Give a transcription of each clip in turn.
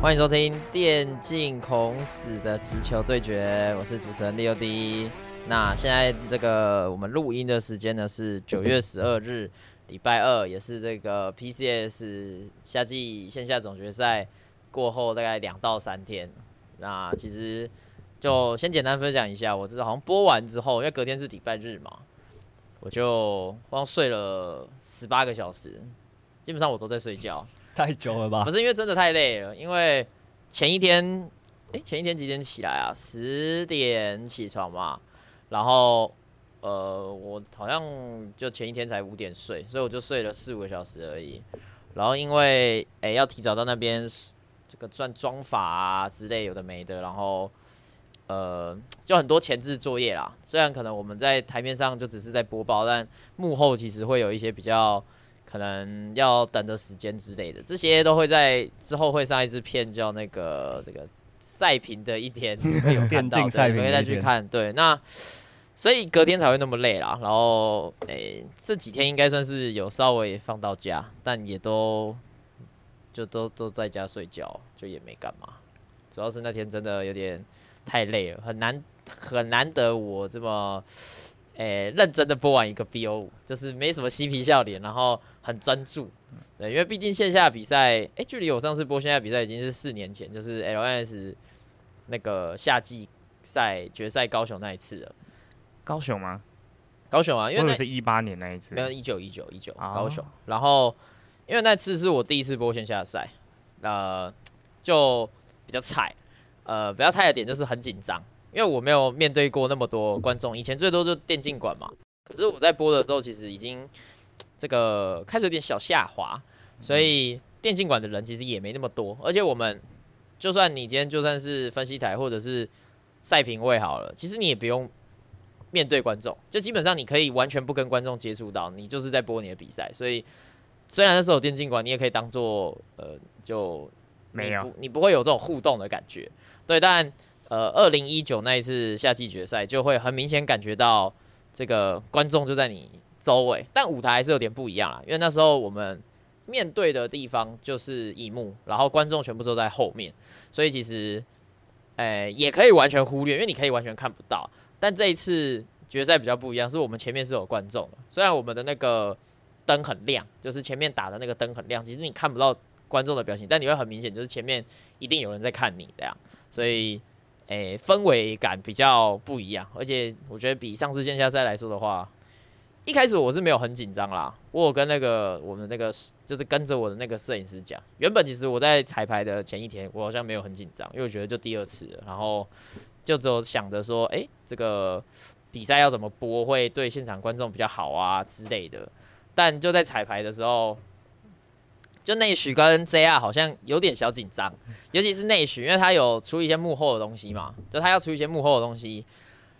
欢迎收听电竞孔子的直球对决，我是主持人 Leo D。那现在这个我们录音的时间呢是九月十二日，礼拜二，也是这个 PCS 夏季线下总决赛过后大概两到三天。那其实就先简单分享一下，我知道好像播完之后，因为隔天是礼拜日嘛，我就光睡了十八个小时，基本上我都在睡觉。太久了吧？不是因为真的太累了，因为前一天，哎，前一天几点起来啊？十点起床嘛，然后呃，我好像就前一天才五点睡，所以我就睡了四五个小时而已。然后因为哎要提早到那边，这个算装法啊之类有的没的，然后呃就很多前置作业啦。虽然可能我们在台面上就只是在播报，但幕后其实会有一些比较。可能要等的时间之类的，这些都会在之后会上一支片，叫那个这个赛评的一天 会有看到，对，可以再去看。对，那所以隔天才会那么累啦。然后，诶，这几天应该算是有稍微放到家，但也都就都都在家睡觉，就也没干嘛。主要是那天真的有点太累了，很难很难得我这么。诶，认真的播完一个 BO 五，就是没什么嬉皮笑脸，然后很专注。对，因为毕竟线下比赛，诶，距离我上次播线下比赛已经是四年前，就是 LNS 那个夏季赛决赛高雄那一次了。高雄吗？高雄啊，因为那是一八年那一次，没有一九一九一九高雄。然后因为那次是我第一次播线下赛，呃，就比较菜，呃，比较菜的点就是很紧张。因为我没有面对过那么多观众，以前最多就电竞馆嘛。可是我在播的时候，其实已经这个开始有点小下滑，所以电竞馆的人其实也没那么多。而且我们就算你今天就算是分析台或者是赛评位好了，其实你也不用面对观众，就基本上你可以完全不跟观众接触到，你就是在播你的比赛。所以虽然那时候有电竞馆，你也可以当做呃，就没有你不会有这种互动的感觉，对，但。呃，二零一九那一次夏季决赛，就会很明显感觉到这个观众就在你周围，但舞台还是有点不一样啊。因为那时候我们面对的地方就是荧幕，然后观众全部都在后面，所以其实，诶，也可以完全忽略，因为你可以完全看不到。但这一次决赛比较不一样，是我们前面是有观众的，虽然我们的那个灯很亮，就是前面打的那个灯很亮，其实你看不到观众的表情，但你会很明显，就是前面一定有人在看你这样，所以。诶，氛围感比较不一样，而且我觉得比上次线下赛来说的话，一开始我是没有很紧张啦。我有跟那个我们那个就是跟着我的那个摄影师讲，原本其实我在彩排的前一天，我好像没有很紧张，因为我觉得就第二次，然后就只有想着说，诶，这个比赛要怎么播会对现场观众比较好啊之类的。但就在彩排的时候。就内许跟 JR 好像有点小紧张，尤其是内许，因为他有出一些幕后的东西嘛，就他要出一些幕后的东西，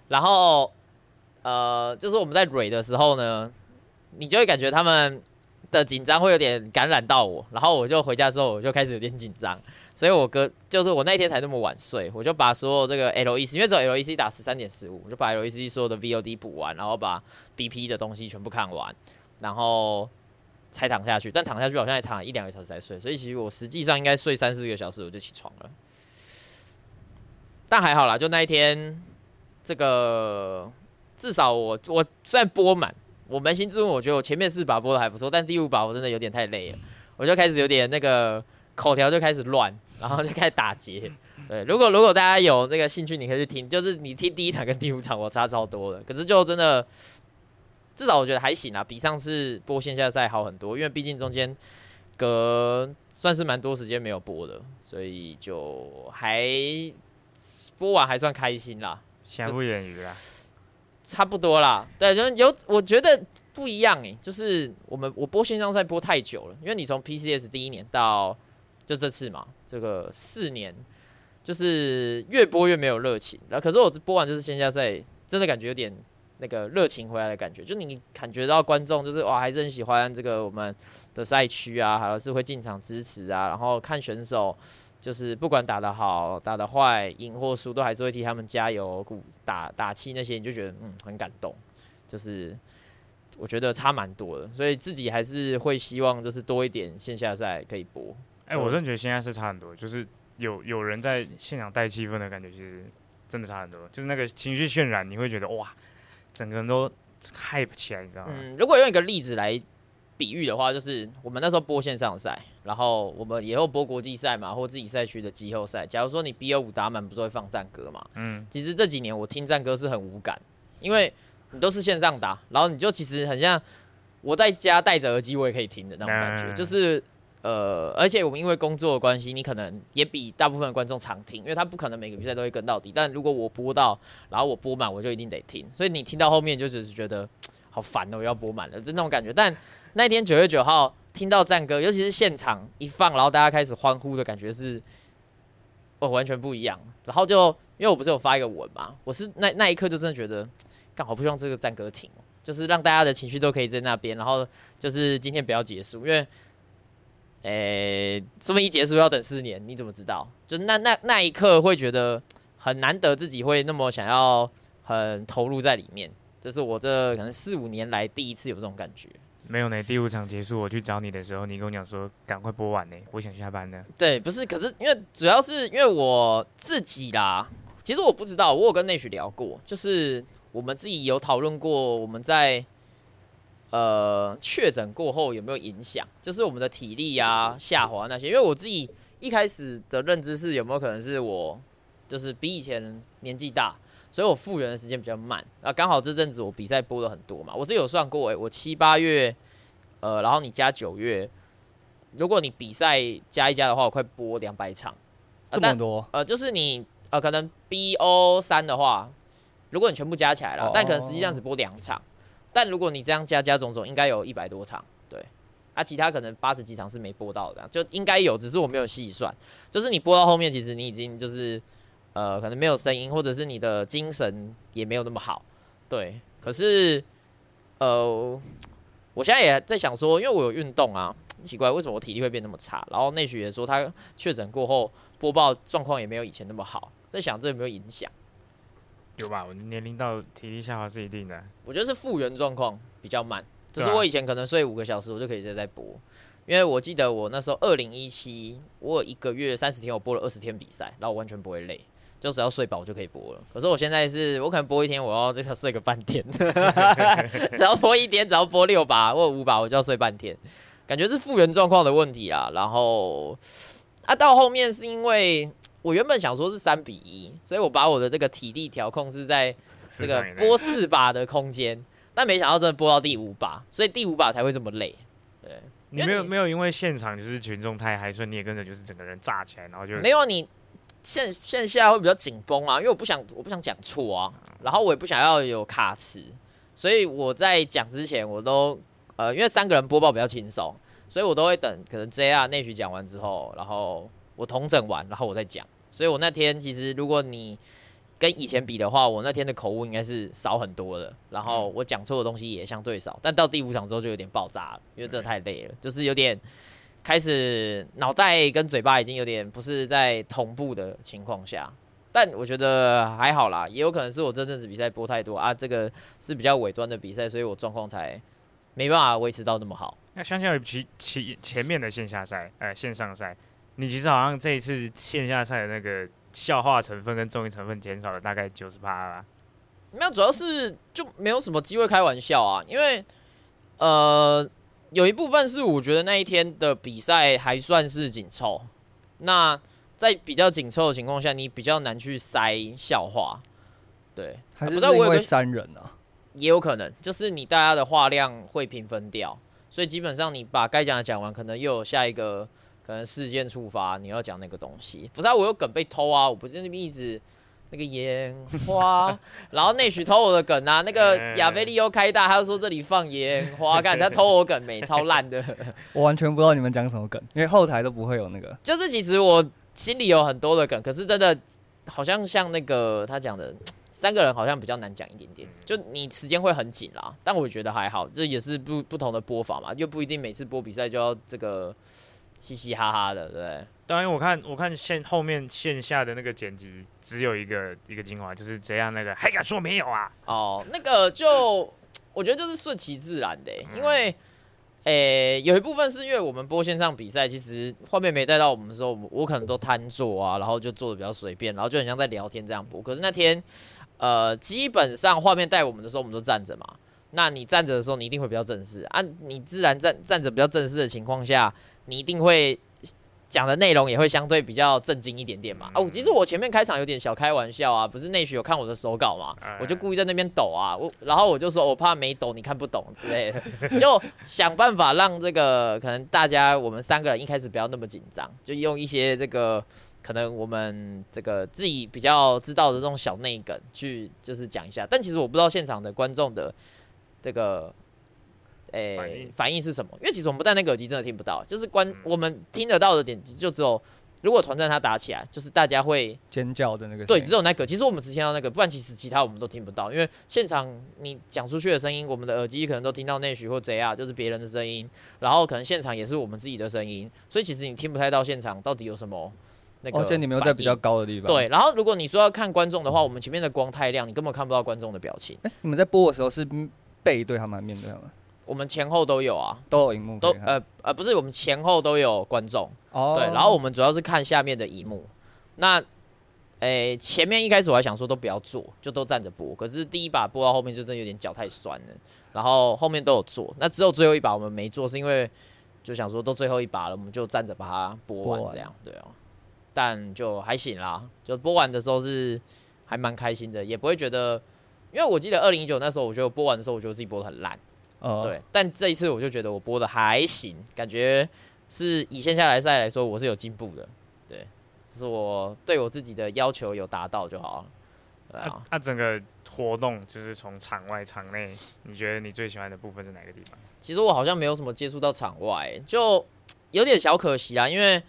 然后呃，就是我们在蕊的时候呢，你就会感觉他们的紧张会有点感染到我，然后我就回家之后我就开始有点紧张，所以我哥就是我那天才那么晚睡，我就把所有这个 LEC，因为只有 LEC 打十三点十五，我就把 LEC 所有的 VOD 补完，然后把 BP 的东西全部看完，然后。才躺下去，但躺下去好像也躺了一两个小时才睡，所以其实我实际上应该睡三四个小时我就起床了。但还好啦，就那一天，这个至少我我虽然播满，我扪心自问，我觉得我前面四把播的还不错，但第五把我真的有点太累了，我就开始有点那个口条就开始乱，然后就开始打结。对，如果如果大家有那个兴趣，你可以去听，就是你听第一场跟第五场我差超多的，可是就真的。至少我觉得还行啊，比上次播线下赛好很多，因为毕竟中间隔算是蛮多时间没有播的，所以就还播完还算开心啦。瑕不掩瑜啦，差不多啦。对，就有我觉得不一样诶，就是我们我播线上赛播太久了，因为你从 PCS 第一年到就这次嘛，这个四年就是越播越没有热情。然后可是我播完这次线下赛，真的感觉有点。那个热情回来的感觉，就你感觉到观众就是哇，还是很喜欢这个我们的赛区啊，还是会进场支持啊，然后看选手，就是不管打得好、打得坏、赢或输，都还是会替他们加油、鼓打打气那些，你就觉得嗯很感动，就是我觉得差蛮多的，所以自己还是会希望就是多一点线下赛可以播。哎，我真的觉得线下是差很多，就是有有人在现场带气氛的感觉，其实真的差很多。就是那个情绪渲染，你会觉得哇，整个人都 hype 起来，你知道吗？嗯，如果用一个例子来比喻的话，就是我们那时候播线上赛，然后我们以后播国际赛嘛，或自己赛区的季后赛。假如说你 B 二五打满，不是会放战歌嘛？嗯，其实这几年我听战歌是很无感，因为你都是线上打，然后你就其实很像我在家戴着耳机我也可以听的那种感觉，嗯就是呃，而且我们因为工作的关系，你可能也比大部分观众常听，因为他不可能每个比赛都会跟到底。但如果我播到，然后我播满，我就一定得听，所以你听到后面就只是觉得好烦哦，我要播满了，就那种感觉。但那天九月九号听到战歌，尤其是现场一放，然后大家开始欢呼的感觉是，哦，完全不一样。然后就因为我不是有发一个文嘛，我是那那一刻就真的觉得，刚好不希望这个战歌停，就是让大家的情绪都可以在那边，然后就是今天不要结束，因为，诶、说明一结束要等四年，你怎么知道？就那那那一刻会觉得很难得自己会那么想要很投入在里面，这是我这可能四五年来第一次有这种感觉。没有呢。第五场结束，我去找你的时候，你跟我讲说赶快播完呢，我想下班呢。对，不是，可是因为主要是因为我自己啦，其实我不知道，我有跟内许聊过，就是我们自己有讨论过，我们在呃确诊过后有没有影响，就是我们的体力啊下滑那些，因为我自己一开始的认知是有没有可能是我就是比以前年纪大。所以我复原的时间比较慢，啊，刚好这阵子我比赛播了很多嘛，我自己有算过、欸，我七八月，呃，然后你加九月，如果你比赛加一加的话，我快播两百场，呃这么多，呃，就是你呃，可能 BO 三的话，如果你全部加起来了，哦。但可能实际上只播两场，但如果你这样加加种种，应该有一百多场，对，啊，其他可能八十几场是没播到的，就应该有，只是我没有细算，就是你播到后面，其实你已经就是呃，可能没有声音，或者是你的精神也没有那么好，对，可是呃，我现在也在想说，因为我有运动啊。奇怪，为什么我体力会变那么差？然后内许也说他确诊过后播报状况也没有以前那么好，在想这有没有影响？有吧？我年龄到体力下滑是一定的。我觉得是复原状况比较慢，就是我以前可能睡五个小时，我就可以直接在播，因为我记得我那时候二零一七，我有一个月三十天，我播了二十天比赛，然后我完全不会累，就只要睡饱就可以播了。可是我现在是我可能播一天，我要这个睡个半天，只要播一天，只要播六把或五把，我就要睡半天，感觉是复原状况的问题啊。然后啊，到后面是因为我原本想说是三比一，所以我把我的这个体力调控是在这个播四把的空间，但没想到真的播到第五把，所以第五把才会这么累。对，你没有你没有因为现场就是群众太嗨，所以你也跟着就是整个人炸起来，然后就没有你线线下会比较紧绷啊，因为我不想我不想讲错啊，然后我也不想要有卡词，所以我在讲之前我都呃，因为三个人播报比较轻松，所以我都会等可能 JR 内许讲完之后，然后我同整完，然后我再讲。所以我那天其实如果你跟以前比的话，我那天的口误应该是少很多的，然后我讲错的东西也相对少，但到第五场之后就有点爆炸了，因为真的太累了，就是有点开始脑袋跟嘴巴已经有点不是在同步的情况下。但我觉得还好啦，也有可能是我这阵子比赛播太多啊，这个是比较尾端的比赛，所以我状况才没办法维持到那么好。那相较于其其前面的线下赛，呃，线上赛，你其实好像这一次线下赛的那个笑话成分跟综艺成分减少了大概九十趴啦。没有，主要是就没有什么机会开玩笑啊，因为呃，有一部分是我觉得那一天的比赛还算是紧凑，那在比较紧凑的情况下，你比较难去塞笑话，对，还不是是因为知道我有个三人啊？也有可能就是你大家的话量会平分掉，所以基本上你把该讲的讲完，可能又有下一个可能事件触发，你要讲那个东西。不是啊，我有梗被偷啊，我不是那边一直那个烟花，然后内许偷我的梗啊，那个 亚菲利欧开大，他就说这里放烟花，干 他偷我梗没超烂的，我完全不知道你们讲什么梗，因为后台都不会有那个。就是其实我心里有很多的梗，可是真的好像像那个他讲的。三个人好像比较难讲一点点，就你时间会很紧啦，但我觉得还好，这也是不不同的播法嘛，又不一定每次播比赛就要这个嘻嘻哈哈的，对？当然，我看我看线后面线下的那个剪辑只有一个一个精华，就是这样那个还敢说没有啊？哦，那个就我觉得就是顺其自然的欸、因为诶、有一部分是因为我们播线上比赛，其实画面没带到我们的时候，我我可能都瘫坐啊，然后就做的比较随便，然后就很像在聊天这样播。可是那天，呃，基本上画面带我们的时候，我们都站着嘛。那你站着的时候，你一定会比较正式啊。你自然站站着比较正式的情况下，你一定会讲的内容也会相对比较震惊一点点嘛。哦，其实我前面开场有点小开玩笑啊，不是内许有看我的手稿嘛，我就故意在那边抖啊，我然后我就说我怕没抖你看不懂之类的，就想办法让这个可能大家我们三个人一开始不要那么紧张，就用一些这个可能我们这个自己比较知道的这种小内梗去就是讲一下，但其实我不知道现场的观众的这个。诶、反应反应是什么？因为其实我们不戴那个耳机真的听不到，就是观、我们听得到的点就只有，如果团战它打起来，就是大家会尖叫的那个对，只有那个。其实我们只听到那个，不然其实其他我们都听不到，因为现场你讲出去的声音，我们的耳机可能都听到内许或 JR，就是别人的声音，然后可能现场也是我们自己的声音，所以其实你听不太到现场到底有什么那个。而且你没有在比较。高的地方。对，，然后如果你说要看观众的话，我们前面的光太亮，你根本看不到观众的表情。哎，你们在播的时候是背对他们，面对他们，我们前后都有啊，都有荧幕都呃呃不是，我们前后都有观众。哦，对，然后我们主要是看下面的荧幕。那，诶、前面一开始我还想说都不要坐，就都站着播。可是第一把播到后面就真的有点脚太酸了，然后后面都有坐。那只有最后一把我们没做，是因为就想说都最后一把了，我们就站着把它播完这样，对啊。但就还行啦，就播完的时候是还蛮开心的，也不会觉得，因为我记得二零一九那时候，我觉得播完的时候，我觉得自己播的很烂。呃，对，但这一次我就觉得我播的还行，感觉是以线下来赛来说，我是有进步的。对，就是我对我自己的要求有达到就好了。对那、啊，那整个活动就是从场外场内，你觉得你最喜欢的部分是哪个地方？其实我好像没有什么接触到场外，就有点小可惜啊，因为，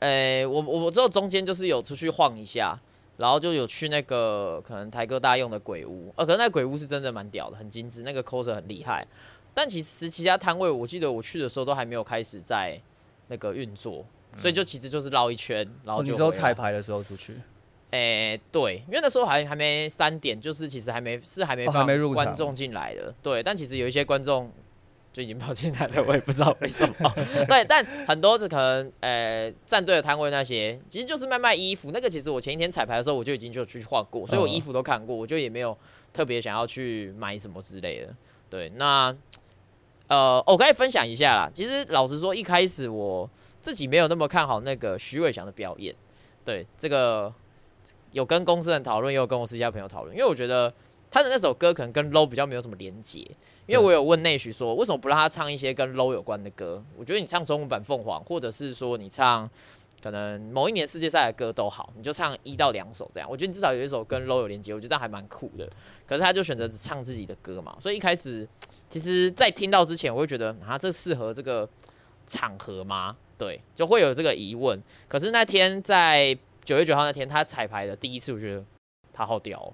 呃，我我我知道中间就是有出去晃一下。然后就有去那个可能台哥大用的鬼屋，呃，可能那个鬼屋是真的蛮屌的，很精致，那个 coser 很厉害。但其实其他摊位，我记得我去的时候都还没有开始在那个运作，所以就其实就是绕一圈，然后你彩排的时候出去，诶、对，因为那时候还还没三点，就是其实还没是还没放没入场。观众进来的，对。但其实有一些观众就已经跑进来了，我也不知道为什么。对，但很多是可能呃站队的摊位那些，其实就是卖卖衣服。那个其实我前一天彩排的时候我就已经就去晃过，所以我嗯衣服都看过，我就也没有特别想要去买什么之类的。对，那呃，我可以分享一下啦。其实老实说，一开始我自己没有那么看好那个徐伟翔的表演。对，这个有跟公司人讨论，也有跟我私下朋友讨论，因为我觉得他的那首歌可能跟 low 比较没有什么连结。因为我有问内许说，为什么不让他唱一些跟 low 有关的歌？我觉得你唱中文版凤凰，或者是说你唱可能某一年世界赛的歌都好，你就唱一到两首这样。我觉得你至少有一首跟 low 有连接，我觉得这样还蛮酷的。可是他就选择只唱自己的歌嘛，所以一开始其实，在听到之前，我会觉得啊，这适合这个场合吗？对，就会有这个疑问。可是那天在九月九号那天，他彩排的第一次，我觉得他好屌、哦。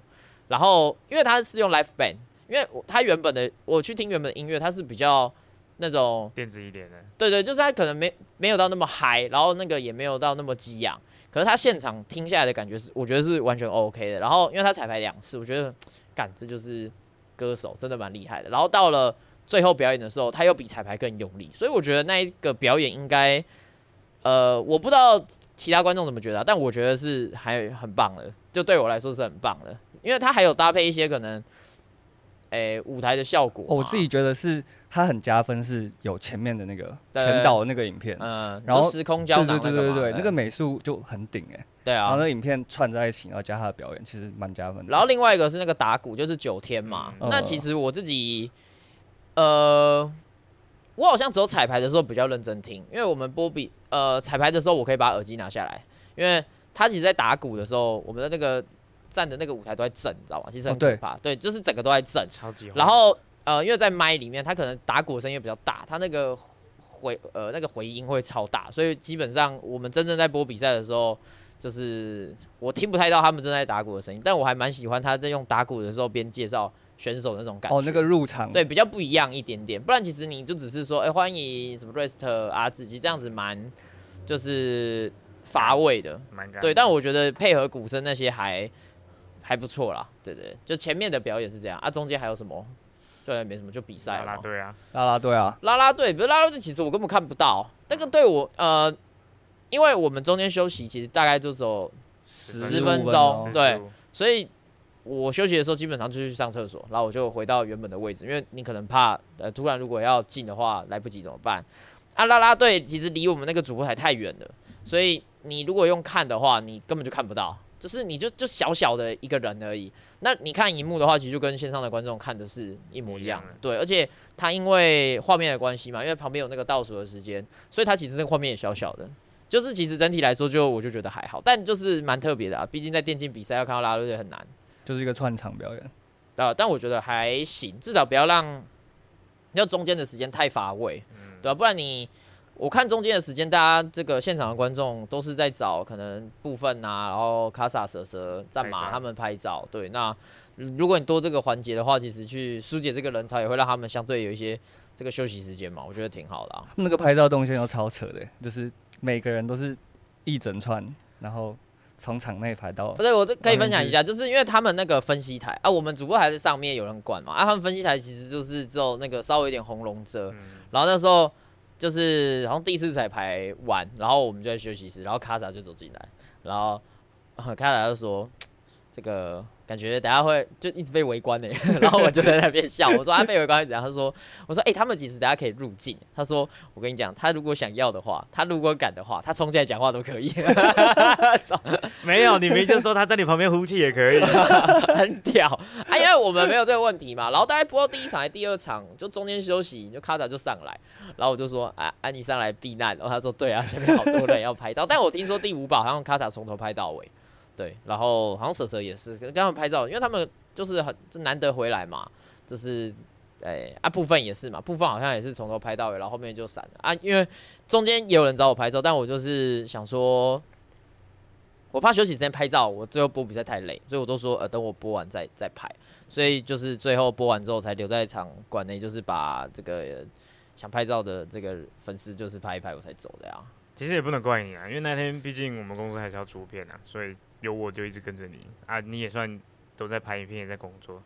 然后因为他是用 live band，因为我他原本的我去听原本的音乐，它是比较那种电子一点的，对对，就是他可能没没有到那么嗨，然后那个也没有到那么激昂，可是他现场听下来的感觉是，我觉得是完全 OK 的。然后因为他彩排两次，我觉得干这就是歌手，真的蛮厉害的。然后到了最后表演的时候，他又比彩排更用力，所以我觉得那一个表演应该，呃，我不知道其他观众怎么觉得啊、但我觉得是还很棒的，就对我来说是很棒的，因为它还有搭配一些可能。诶、舞台的效果、哦我自己觉得是它很加分，是有前面的那个前导的那个影片，嗯，然后时空胶囊对对对对，那个美术就很顶哎，对啊然后那，个影片串在一起，然后加他的表演，其实蛮加分的。然后另外一个是那个打鼓，就是九天嘛。嗯那其实我自己，呃，我好像只有彩排的时候比较认真听，因为我们波比呃彩排的时候，我可以把耳机拿下来，因为他其实在打鼓的时候，我们的那个站的那个舞台都在震，你知道吗？其实很可怕，对，就是整个都在震。超级。然后呃，因为在麦里面，他可能打鼓的声音比较大，他那个回呃那个回音会超大，所以基本上我们真正在播比赛的时候，就是我听不太到他们正在打鼓的声音，但我还蛮喜欢他在用打鼓的时候边介绍选手那种感觉。哦，那个入场对比较不一样一点点，不然其实你就只是说，哎、欢迎什么 rest 啊，子琪这样子蛮就是乏味的。蛮干对，但我觉得配合鼓声那些还还不错啦。对对，就前面的表演是这样啊，中间还有什么对，没什么，就比赛啦啦嘛。队啊，啦啦队啊，啦啦队，不是啦啦队，其实我根本看不到那个队我呃，因为我们中间休息其实大概就只有15分钟钟对，所以我休息的时候基本上就去上厕所，然后我就回到原本的位置，因为你可能怕呃突然如果要进的话来不及怎么办？啊，啦啦队其实离我们那个主播台太远了，所以你如果用看的话，你根本就看不到，就是你就就小小的一个人而已。那你看荧幕的话，其实就跟线上的观众看的是一模一样的对，而且它因为画面的关系嘛，因为旁边有那个倒数的时间，所以它其实那个画面也小小的。就是其实整体来说，就我就觉得还好，但就是蛮特别的啊。毕竟在电竞比赛要看到拉拉队很难就是一个串场表演。啊，但我觉得还行，至少不要让要中间的时间太乏味，对吧、不然你我看中间的时间，大家这个现场的观众都是在找可能部分啊，然后卡萨、蛇蛇、战马他们拍照，对，那如果你多这个环节的话，其实去疏解这个人潮，也会让他们相对有一些这个休息时间嘛，我觉得挺好的啊。那个拍照动线都超扯的，就是每个人都是一整串，然后从场内排到不，对，我这可以分享一下，就是因为他们那个分析台啊，我们主播台在上面有人管嘛，啊，他们分析台其实就是只有那个稍微有点红龙遮，嗯然后那时候就是好像第一次彩排完，然后我们就在休息室，然后卡萨就走进来，然后、卡萨就说这个感觉等下会就一直被围观呢，然后我就在那边笑，我说他被围观是怎样？他说我说哎、他们其实等下可以入境，他说我跟你讲，他如果想要的话，他如果敢的话，他冲进来讲话都可以，没有，你明明就说他在你旁边呼气也可以。很屌啊！因为我们没有这个问题嘛，然后大概播到第一场还是第二场，就中间休息，就卡塔就上来，然后我就说啊啊妮上来避难，然后他说对啊，前面好多人要拍照，但我听说第五把好像卡塔从头拍到尾，对，然后好像蛇蛇也是跟他们拍照，因为他们就是很就难得回来嘛，就是。哎、啊，部分也是嘛，部分好像也是从头拍到尾，然后后面就散了啊。因为中间也有人找我拍照，但我就是想说，我怕休息时间拍照，我最后播比赛太累，所以我都说呃等我播完再再拍，所以就是最后播完之后才留在场馆内，就是把这个想拍照的这个粉丝就是拍一拍我才走的呀。其实也不能怪你啊，因为那天毕竟我们公司还是要出片啊，所以有我就一直跟着你啊，你也算都在拍影片，也在工作，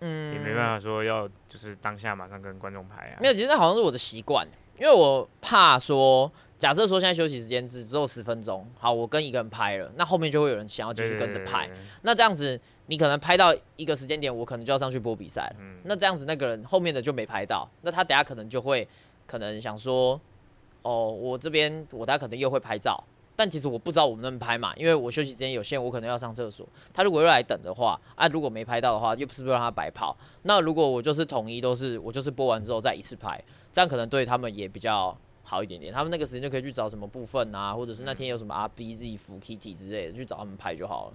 嗯，也没办法说要就是当下马上跟观众拍啊。没有，其实那好像是我的习惯，因为我怕说，假设说现在休息时间只只有十分钟，好，我跟一个人拍了，那后面就会有人想要继续跟着拍，那这样子你可能拍到一个时间点，我可能就要上去播比赛了。嗯，那这样子那个人后面的就没拍到，那他等下可能就会可能想说，哦，我这边我等下可能又会拍照，但其实我不知道我们能不能拍嘛，因为我休息时间有限，我可能要上厕所。他如果又来等的话，啊，如果没拍到的话，又不是不是让他白跑。那如果我就是统一都是我就是播完之后再一次拍，这样可能对他们也比较好一点点。他们那个时间就可以去找什么部分啊，或者是那天有什么 R B Z 服 Kitty 之类的，去找他们拍就好了。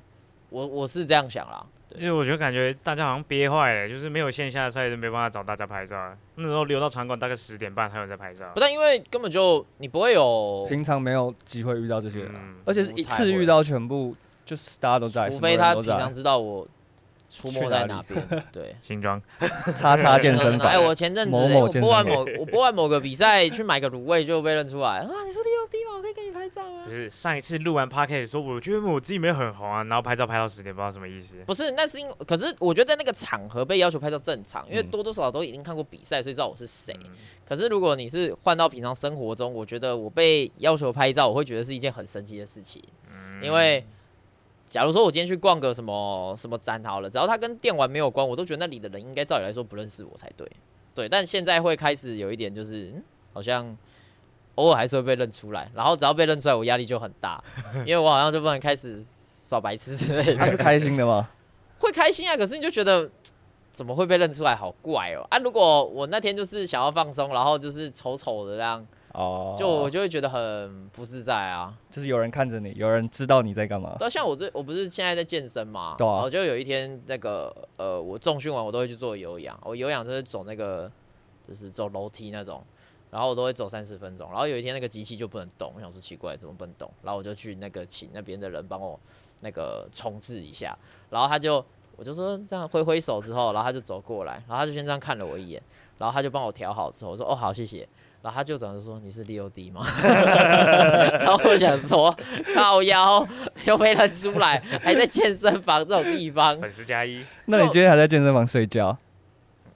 我我是这样想啦，对就是我觉得感觉大家好像憋坏了，就是没有线下赛就没办法找大家拍照啊。那时候留到场馆大概十点半还有在拍照不，但因为根本就你不会有平常没有机会遇到这些人啊，嗯而且是一次遇到全部，就是大家都在，除非他平常知道我出没在去哪边，对。新庄 叉叉健身房哎，，我前阵子、播完某我播完某个比赛去买个卤味就被认出来啊，你是六 D 吗？我可以跟你拍照吗不？是上一次录完 p o d c a s t 说，我觉得我自己没有很红啊，然后拍照拍到十点，不知道什么意思。不是，那是因可是我觉得在那个场合被要求拍照正常，因为嗯多多少少都已经看过比赛，所以知道我是谁。嗯可是如果你是换到平常生活中，我觉得我被要求拍照，我会觉得是一件很神奇的事情，嗯因为。假如说我今天去逛个什么什么展好了，只要它跟电玩没有关，我都觉得那里的人应该照理来说不认识我才对。对，但现在会开始有一点就是，嗯，好像偶尔还是会被认出来，然后只要被认出来，我压力就很大，因为我好像就不能开始耍白痴之类的。他是开心的吗？会开心啊，可是你就觉得怎么会被认出来，好怪哦、啊！如果我那天就是想要放松，然后就是丑丑的这样，哦，就我就会觉得很不自在啊。就是有人看着你，有人知道你在干嘛。对啊，像我这我不是现在在健身嘛，对啊然后就有一天那个呃，我重训完我都会去做有氧，我有氧就是走那个就是走楼梯那种，然后我都会走三十分钟，然后有一天那个机器就不能动，我想说奇怪怎么不能动，然后我就去那个请那边的人帮我那个重置一下，然后他就我就说这样挥挥手之后，然后他就走过来，然后他就先这样看了我一眼，然后他就帮我调好之后，我说哦好谢谢。然后他就转头说：“你是 Leo D 吗？”然后我想说，靠腰又被认出来，还在健身房这种地方粉丝加一，那你今天还在健身房睡觉？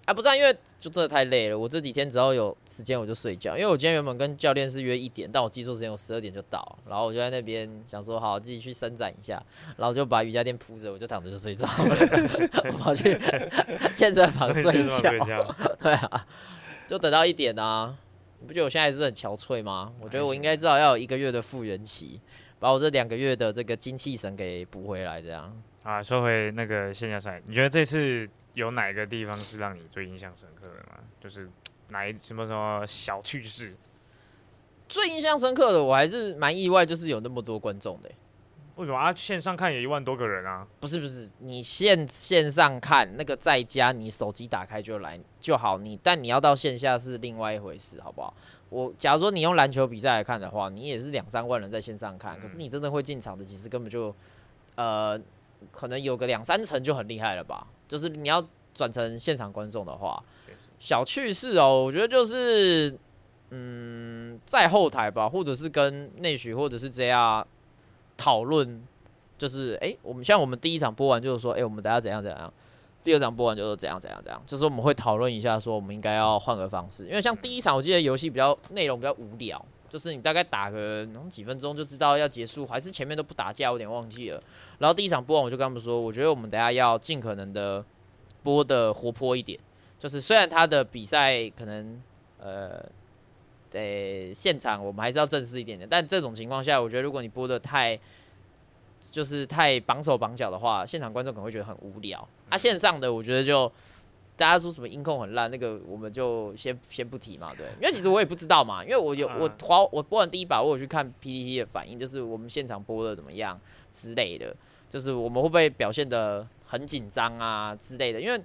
啊，不是、啊，因为就真的太累了。我这几天只要有时间我就睡觉，因为我今天原本跟教练是约一点，但我记错时间，我十二点就到，然后我就在那边想说好自己去伸展一下，然后就把瑜伽垫铺着，我就躺着就睡着了，我跑去健身房睡。觉，对啊，就等到一点啊。你不觉得我现在还是很憔悴吗？我觉得我应该至少要有一个月的复原期，把我这两个月的这个精气神给补回来，这样。啊，说回那个线下赛，你觉得这次有哪个地方是让你最印象深刻的吗？就是哪一什么什么小趣事？最印象深刻的，我还是蛮意外，就是有那么多观众的欸、为什么啊？线上看也一万多个人啊！不是不是，你线线上看那个在家，你手机打开就来就好。你但你要到线下是另外一回事，好不好？我假如说你用篮球比赛来看的话，你也是两三万人在线上看，可是你真的会进场的，其实根本就呃，可能有个两三成就很厉害了吧？就是你要转成现场观众的话，小趣事哦，我觉得就是嗯，在后台吧，或者是跟内许或者是这样讨论。就是哎、诶我们像我们第一场播完就是说，哎、我们等下怎样怎样，第二场播完就是怎样怎样怎样，就是我们会讨论一下，说我们应该要换个方式，因为像第一场我记得游戏比较内容比较无聊，就是你大概打个嗯几分钟就知道要结束，还是前面都不打架，我有点忘记了。然后第一场播完我就跟他们说，我觉得我们等下要尽可能的播的活泼一点，就是虽然他的比赛可能呃。呃，现场我们还是要正式一点点，但这种情况下，我觉得如果你播的太就是太绑手绑脚的话，现场观众可能会觉得很无聊。啊，线上的我觉得就大家说什么音控很烂，那个我们就先先不提嘛，对，因为其实我也不知道嘛，因为我有我嗯滑我播完第一把，我有去看 PPT 的反应，就是我们现场播的怎么样之类的，就是我们会不会表现的很紧张啊之类的，因为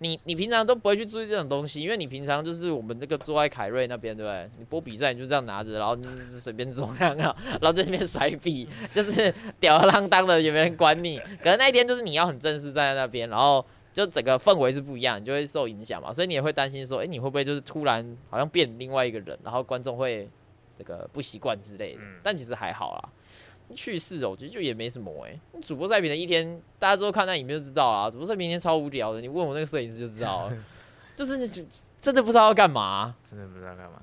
你你平常都不会去注意这种东西，因为你平常就是我们这个坐在凯瑞那边，对不对？你播比赛你就这样拿着，然后你就是随便坐那样，然后在那边甩笔，就是吊儿郎当的，也没人管你。可能那一天就是你要很正式站在那边，然后就整个氛围是不一样，你就会受影响嘛。所以你也会担心说，哎、你会不会就是突然好像变另外一个人，然后观众会这个不习惯之类的。嗯但其实还好啦。去世哦，我觉得就也没什么哎、主播赛评的一天，大家之后看那影片就知道啦。主播赛评一天超无聊的，你问我那个摄影师就知道了，就是真的不知道要干嘛。真的不知道干嘛。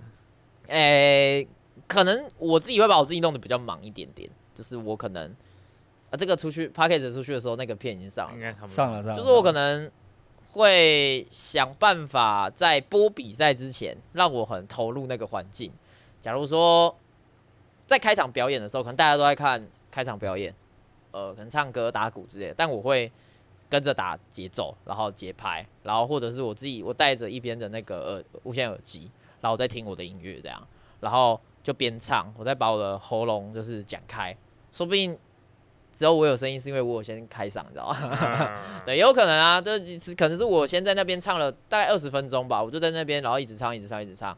诶、可能我自己会把我自己弄得比较忙一点点，就是我可能啊，这个出去 p a c k a g e 出去的时候，那个片已经上了，应该差不多。上了上了，就是我可能会想办法在播比赛之前，让我很投入那个环境。假如说在开场表演的时候，可能大家都在看开场表演，呃，可能唱歌、打鼓之类的，但我会跟着打节奏，然后节拍，然后或者是我自己我带着一边的那个耳无线耳机，然后我在听我的音乐这样，然后就边唱，我再把我的喉咙就是讲开，说不定只有我有声音，是因为我有先开嗓，你知道吗？嗯 对，有可能啊，这是可能是我先在那边唱了大概二十分钟吧，我就在那边，然后一直唱，一直唱，一直唱，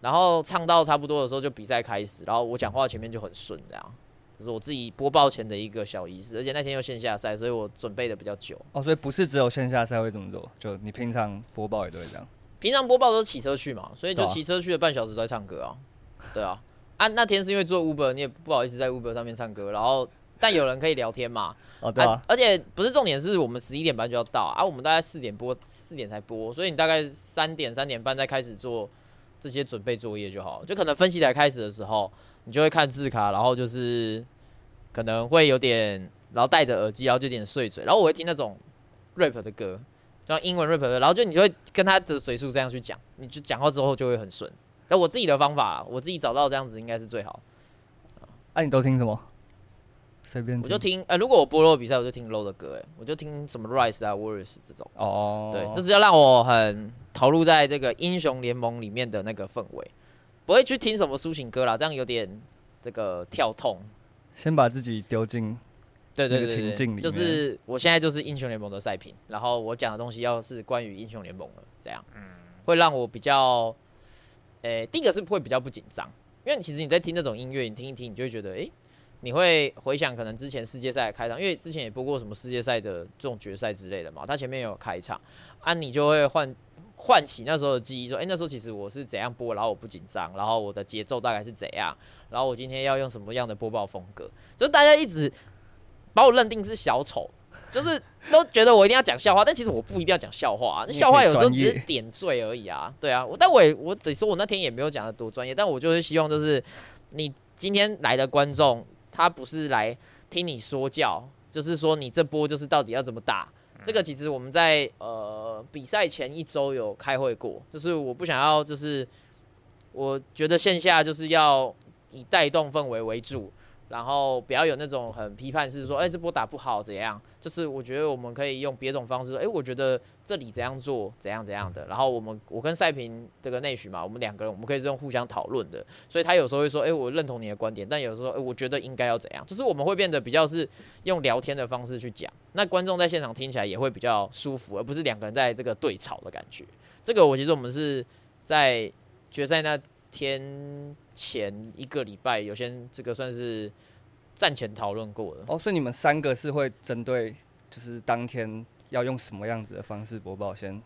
然后唱到差不多的时候就比赛开始，然后我讲话前面就很顺，这样，就是我自己播报前的一个小仪式，而且那天又线下赛，所以我准备的比较久。哦，所以不是只有线下赛会这么做，就你平常播报也都会这样。平常播报都是骑车去嘛，所以就骑车去了半小时都在唱歌啊，对啊，啊那天是因为做 Uber，你也不好意思在 Uber 上面唱歌，然后但有人可以聊天嘛，哦，对啊，而且不是重点是我们十一点半就要到啊，我们大概四点播，四点才播，所以你大概三点三点半再开始做这些准备作业就好。就可能分析台开始的时候，你就会看字卡，然后就是可能会有点，然后戴着耳机，然后就有点碎嘴，然后我会听那种 rap 的歌，像英文 rap 的，然后就你就会跟他的嘴速这样去讲，你就讲话之后就会很顺。那我自己的方法，我自己找到这样子应该是最好。啊，你都听什么？随便我就听，呃，如果我播 low 比赛，我就听 low 的歌，哎，我就听什么 Rise 啊、Warriors 这种。哦，对，就是要让我很投入在这个英雄联盟里面的那个氛围，不会去听什么抒情歌啦，这样有点这个跳痛。先把自己丢进对对对对对，情境里就是我现在就是英雄联盟的赛品，然后我讲的东西要是关于英雄联盟的，这样，嗯会让我比较，诶、第一个是会比较不紧张，因为其实你在听那种音乐，你听一听，你就会觉得，诶、你会回想可能之前世界赛的开场，因为之前也播过什么世界赛的这种决赛之类的嘛，他前面有开场，啊，你就会唤唤起那时候的记忆，说，诶，那时候其实我是怎样播，然后我不紧张，然后我的节奏大概是怎样，然后我今天要用什么样的播报风格，就是大家一直把我认定是小丑，就是都觉得我一定要讲笑话，但其实我不一定要讲笑话、啊，那笑话有时候只是点缀而已啊。对啊，我但我也我得说，我那天也没有讲的多专业，但我就是希望就是你今天来的观众，他不是来听你说教，就是说你这波就是到底要怎么打。这个其实我们在呃比赛前一周有开会过，就是我不想要，就是我觉得线下就是要以带动氛围为主，然后不要有那种很批判式说，哎、这波打不好怎样？就是我觉得我们可以用别种方式说，哎、我觉得这里怎样做，怎样怎样的。然后我们我跟赛平这个内许嘛，我们两个人我们可以是用互相讨论的，所以他有时候会说，哎、我认同你的观点，但有时候，哎、我觉得应该要怎样，就是我们会变得比较是用聊天的方式去讲，那观众在现场听起来也会比较舒服，而不是两个人在这个对吵的感觉。这个我其实我们是在决赛那天前一个礼拜有先这个算是战前讨论过的。哦，所以你们三个是会针对就是当天要用什么样子的方式播报，先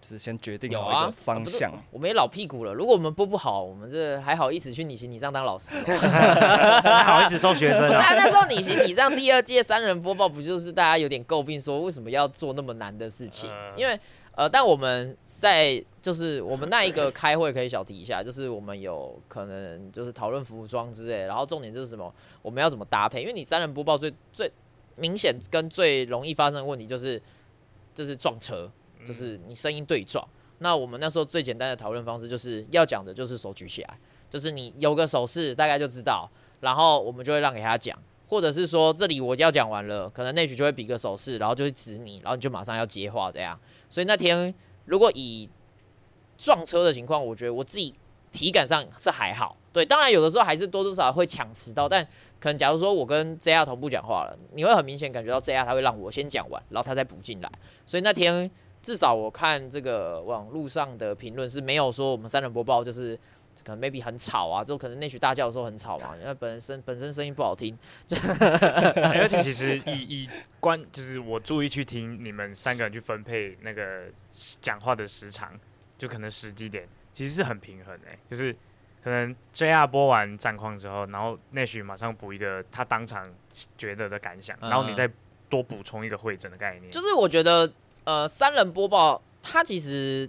就是先决定有啊好一个方向。我们也老屁股了，如果我们播不好，我们这还好意思去你行你上当老师哦、还好意思收学生不是啊，啊？那时候你行你上第二届三人播报，不就是大家有点诟病说为什么要做那么难的事情？嗯因为呃，但我们在就是我们那一个开会可以小提一下，就是我们有可能就是讨论服装之类，然后重点就是什么，我们要怎么搭配？因为你三人播报最最明显跟最容易发生的问题就是就是撞车，就是你声音对撞。那我们那时候最简单的讨论方式就是要讲的就是手举起来，就是你有个手势大概就知道，然后我们就会让给他讲，或者是说这里我就要讲完了，可能内许就会比个手势，然后就会指你，然后你就马上要接话这样。所以那天如果以撞车的情况，我觉得我自己体感上是还好。对，当然有的时候还是多多少少会抢迟到，但可能假如说我跟 JR 同步讲话了，你会很明显感觉到 JR 他会让我先讲完，然后他再补进来。所以那天至少我看这个网络上的评论是没有说我们三人播报就是可能 maybe 很吵啊，就可能内许大叫的时候很吵嘛，因为本身本身声音不好听。而且 其实以以关就是我注意去听你们三个人去分配那个讲话的时长，就可能时机点其实是很平衡诶、就是可能 JR 播完战况之后，然后内许马上补一个他当场觉得的感想，嗯然后你再多补充一个会诊的概念，就是我觉得，呃，三人播报它其实，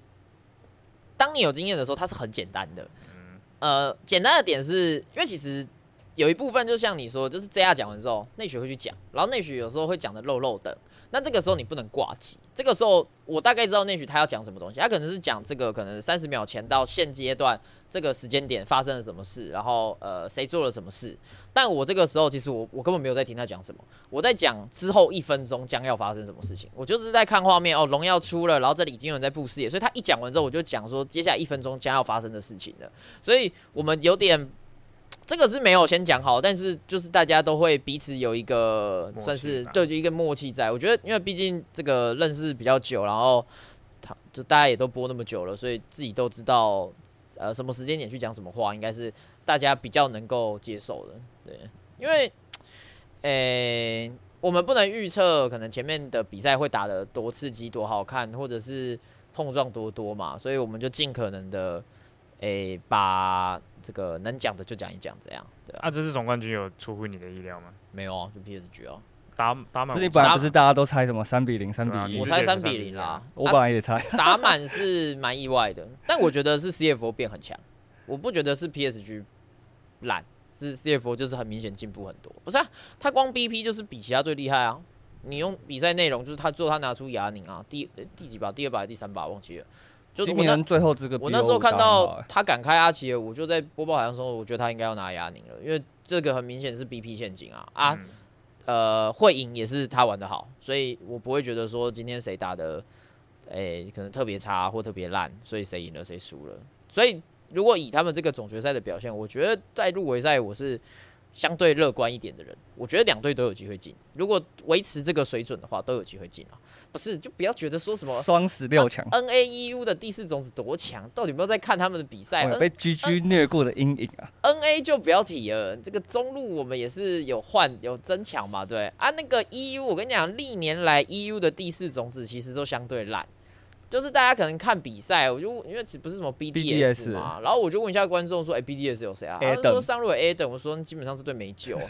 当你有经验的时候，它是很简单的。呃，简单的点是因为其实有一部分就像你说，就是 JR 讲完之后，内许会去讲，然后内许有时候会讲的漏漏的。那这个时候你不能挂机，这个时候我大概知道内许他要讲什么东西，他可能是讲这个可能三十秒前到现阶段这个时间点发生了什么事，然后呃谁做了什么事。但我这个时候其实我我根本没有在听他讲什么，我在讲之后一分钟将要发生什么事情，我就是在看画面哦，荣耀出了，然后这里已经有人在布视野，所以他一讲完之后，我就讲说接下来一分钟将要发生的事情了，所以我们有点。这个是没有先讲好，但是就是大家都会彼此有一个算是对就一个默契在。我觉得，因为毕竟这个认识比较久，然后他就大家也都播那么久了，所以自己都知道呃什么时间点去讲什么话，应该是大家比较能够接受的。对，因为诶、我们不能预测可能前面的比赛会打得多刺激、多好看，或者是碰撞多多嘛，所以我们就尽可能的诶、把这个能讲的就讲一讲，这样对啊，啊，这次总冠军有出乎你的意料吗？没有啊，就 PSG 啊，打打满自己本来不是大家都猜什么三比零、三比一我猜三觉得3比零啦，我啊本来也猜。打满是蛮意外的，但我觉得是 CFO 变很强，我不觉得是 PSG 懒，是 CFO 就是很明显进步很多。不是啊，他光 BP 就是比其他队厉害啊。你用比赛内容，就是他最后他拿出亚宁啊，第呃第几把，第二把还是第三把忘记了。就是今我那年最后这个我那时候看到欸他敢开阿奇尔，我就在播报好像说，我觉得他应该要拿亚宁了，因为这个很明显是 BP 陷阱啊啊，嗯呃，会赢也是他玩的好，所以我不会觉得说今天谁打的，诶、可能特别差或特别烂，所以谁赢了谁输了。所以如果以他们这个总决赛的表现，我觉得在入围赛我是相对乐观一点的人。我觉得两队都有机会进，如果维持这个水准的话，都有机会进啊。不是，就不要觉得说什么双十六强，N A E U 的第四种子多强，到底有没有在看他们的比赛被 GG 虐过的阴影啊！N A 就不要提了，这个中路我们也是有换有增强嘛，对啊，那个 E U 我跟你讲，历年来 E U 的第四种子其实都相对烂，就是大家可能看比赛，我就因为不是什么 BDS BDS 嘛，然后我就问一下观众说，哎、b d s 有谁啊？他就说上路有 Adam，我说基本上这队没救，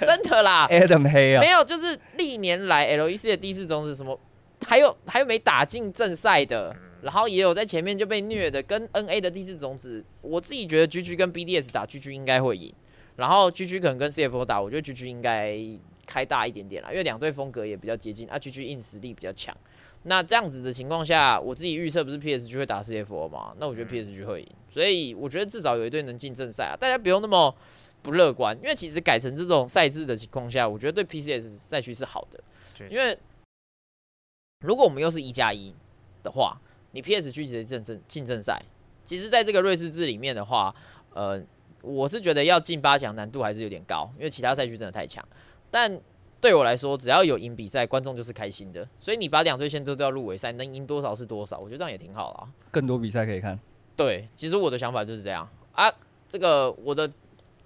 真的啦，Adam 黑啊。没，有，就是历年来 LEC 的第四种是什么？还有还有没打进正赛的，然后也有在前面就被虐的，跟 NA 的第四种子，我自己觉得 GG 跟 BDS 打 GG 应该会赢，然后 GG 可能跟 CFO 打，我觉得 GG 应该开大一点点啦，因为两队风格也比较接近，啊 GG 硬实力比较强。那这样子的情况下，我自己预测不是 PSG 会打 CFO 吗？那我觉得 PSG 会赢，所以我觉得至少有一队能进正赛啊，大家不用那么不乐观，因为其实改成这种赛制的情况下，我觉得对 PCS 赛区是好的，因为如果我们又是一加一的话，你 PSG 其实正正进正赛，其实在这个瑞士制里面的话，呃，我是觉得要进八强难度还是有点高，因为其他赛区真的太强。但对我来说，只要有赢比赛，观众就是开心的。所以你把两队先都掉入围赛，能赢多少是多少，我觉得这样也挺好啦。更多比赛可以看。对，其实我的想法就是这样啊。这个我的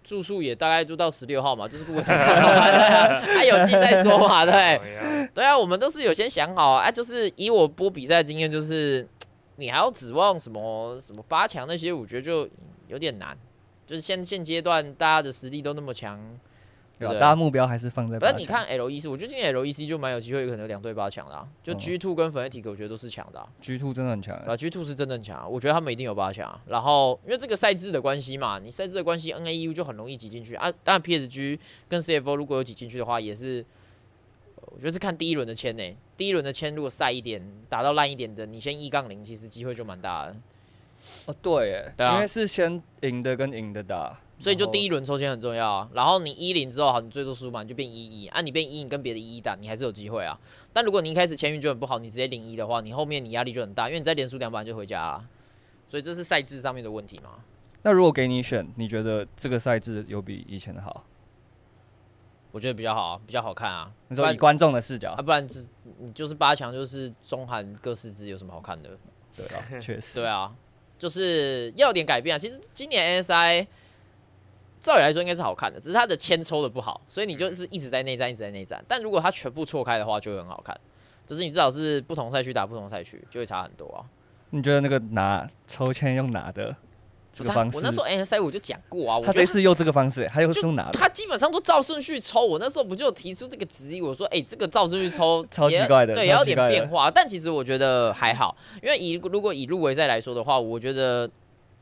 住宿也大概住到十六号嘛，就是如果才看完啊，啊有进再说嘛，对。对啊，我们都是有先想好啊，啊就是以我播比赛的经验，就是你还要指望什么什么八强那些，我觉得就有点难。就是现现阶段大家的实力都那么强，对吧？大家目标还是放在八强。反正你看 L E C，我觉得今年 L E C 就蛮有机会，有可能有两队八强的、啊，就哦 G Two 跟 Fnatic 我觉得都是强的、啊。G Two 真的很强对，啊，G Two 是真的很强啊，我觉得他们一定有八强啊。然后因为这个赛制的关系嘛，你赛制的关系，NAU 就很容易挤进去啊。当然 PSG 跟 CFO 如果有挤进去的话，也是，呃我觉得是看第一轮的签呢、第一轮的签如果赛一点，打到烂一点的，你先一杠零，其实机会就蛮大的。哦，对，耶，对啊因为是先赢的跟赢的打，所以就第一一轮抽签很重要啊。然后你一零之后，好，你最多输嘛，你就变一一啊。你变一，你跟别的一一打，你还是有机会啊。但如果你一开始签运就很不好，你直接零一的话，你后面你压力就很大，因为你再连输两把你就回家啊。所以这是赛制上面的问题嘛。那如果给你选，你觉得这个赛制有比以前的好？我觉得比较好啊，比较好看啊。你说以观众的视角啊，，不然只你就是八强，就是中韩各四支，有什么好看的？对啊，确实，对啊，就是要点改变啊。其实今年 NSI 照理来说应该是好看的，只是它的签抽的不好，所以你就是一直在内战，一直在内战。但如果它全部错开的话，就会很好看。就是你至少是不同赛区打不同赛区，就会差很多啊。你觉得那个拿抽签用拿的这个方式，我那时候 NSI 我就讲过啊，我他这次用这个方式，他又是用拿的，他基本上都照顺序抽，我那时候不就提出这个质疑？我说，哎、这个照顺序抽 超也奇怪的对，也要点变化。但其实我觉得还好，因为以如果以入围赛来说的话，我觉得，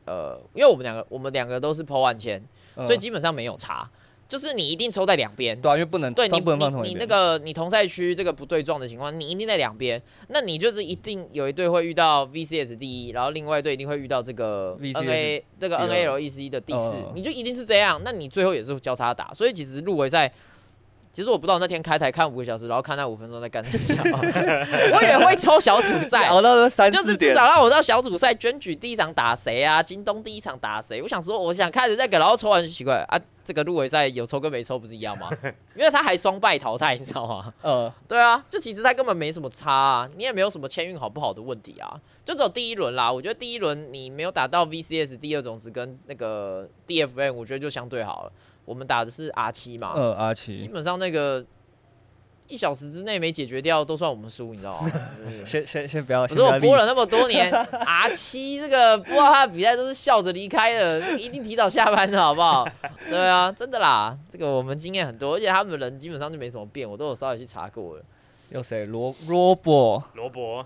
呃，因为我们两个我们两个都是 PO 万签，嗯所以基本上没有差，就是你一定抽在两边。对啊，因为不能对你不能放你你那个你同赛区这个不对撞的情况，你一定在两边，那你就是一定有一队会遇到 VCS 第一，然后另外一队一定会遇到这个 NA 这个 NALEC 的第四嗯，你就一定是这样，那你最后也是交叉打，所以其实入围赛。其实我不知道那天开台看五个小时，然后看那五分钟在干什么，我以为会抽小组赛，熬到三就是至，少让我到小组赛选举第一场打谁啊？京东第一场打谁？我想说，我想看着那个，然后抽完就奇怪啊，这个入围赛有抽跟没抽不是一样吗？因为他还双败淘汰，你知道吗？呃，对啊，就其实他根本没什么差啊，你也没有什么签运好不好的问题啊，就只有第一轮啦。我觉得第一轮你没有打到 VCS 第二种子跟那个 DFN，我觉得就相对好了。我们打的是 R 七嘛，呃，阿基，本上那个一小时之内没解决掉，都算我们输，你知道吗？先先先不要，可是我播了那么多年，R 七这个播到他的比赛都是笑着离开的，一定提早下班的好不好？对啊，真的啦，这个我们经验很多，而且他们人基本上就没什么变，我都有稍微去查过了，有谁？罗罗伯，罗伯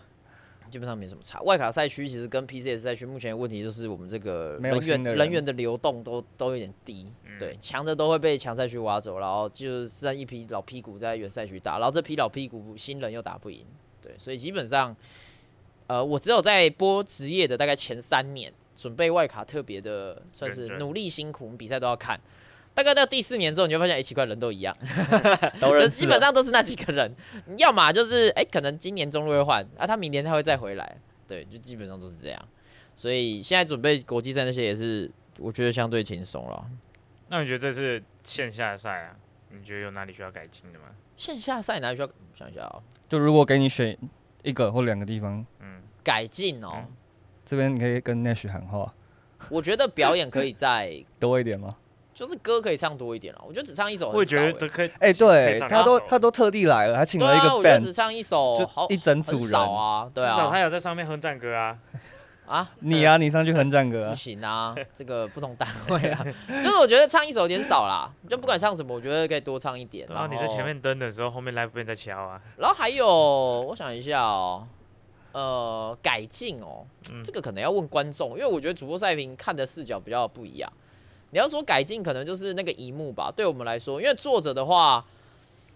基本上没什么差。外卡赛区其实跟 PCS 赛区目前的问题就是我们这个人员人人员的流动都都有点低，嗯对，强的都会被强赛区挖走，然后就剩一批老屁股在原赛区打，然后这批老屁股新人又打不赢，对，所以基本上，呃，我只有在播职业的大概前三年准备外卡特别的，算是努力辛苦，我们比赛都要看。大概到第四年之后，你就发现，哎、奇怪，人都一样，都认基本上都是那几个人。要么就是，哎、可能今年中路会换，啊，他明年他会再回来，对，就基本上都是这样。所以现在准备国际赛那些也是，我觉得相对轻松了。那你觉得这次线下赛啊，你觉得有哪里需要改进的吗？线下赛哪里需要我想一下哦，就如果给你选一个或两个地方，嗯，改进哦。嗯这边你可以跟 Nash 喊话我觉得表演可以再 多一点吗？就是歌可以唱多一点了。我觉得只唱一首很我觉得可以。哎、对，他都他都特地来了，还请了一个对啊，我觉得只唱一首就好一整组很人。少啊，对啊至少他啊，有在上面哼战歌啊。啊，你啊，你上去哼战歌不啊。行啊，这个不同单位啊，就是我觉得唱一首有点少啦，就不管唱什么，我觉得可以多唱一点。然后你在前，面登的时候，后面 live band 在敲啊。然后还有我想一下哦，呃，改进哦，嗯这个可能要问观众，因为我觉得主播赛评看的视角比较不一样。你要说改进，可能就是那个荧幕吧。对我们来说，因为坐着的话，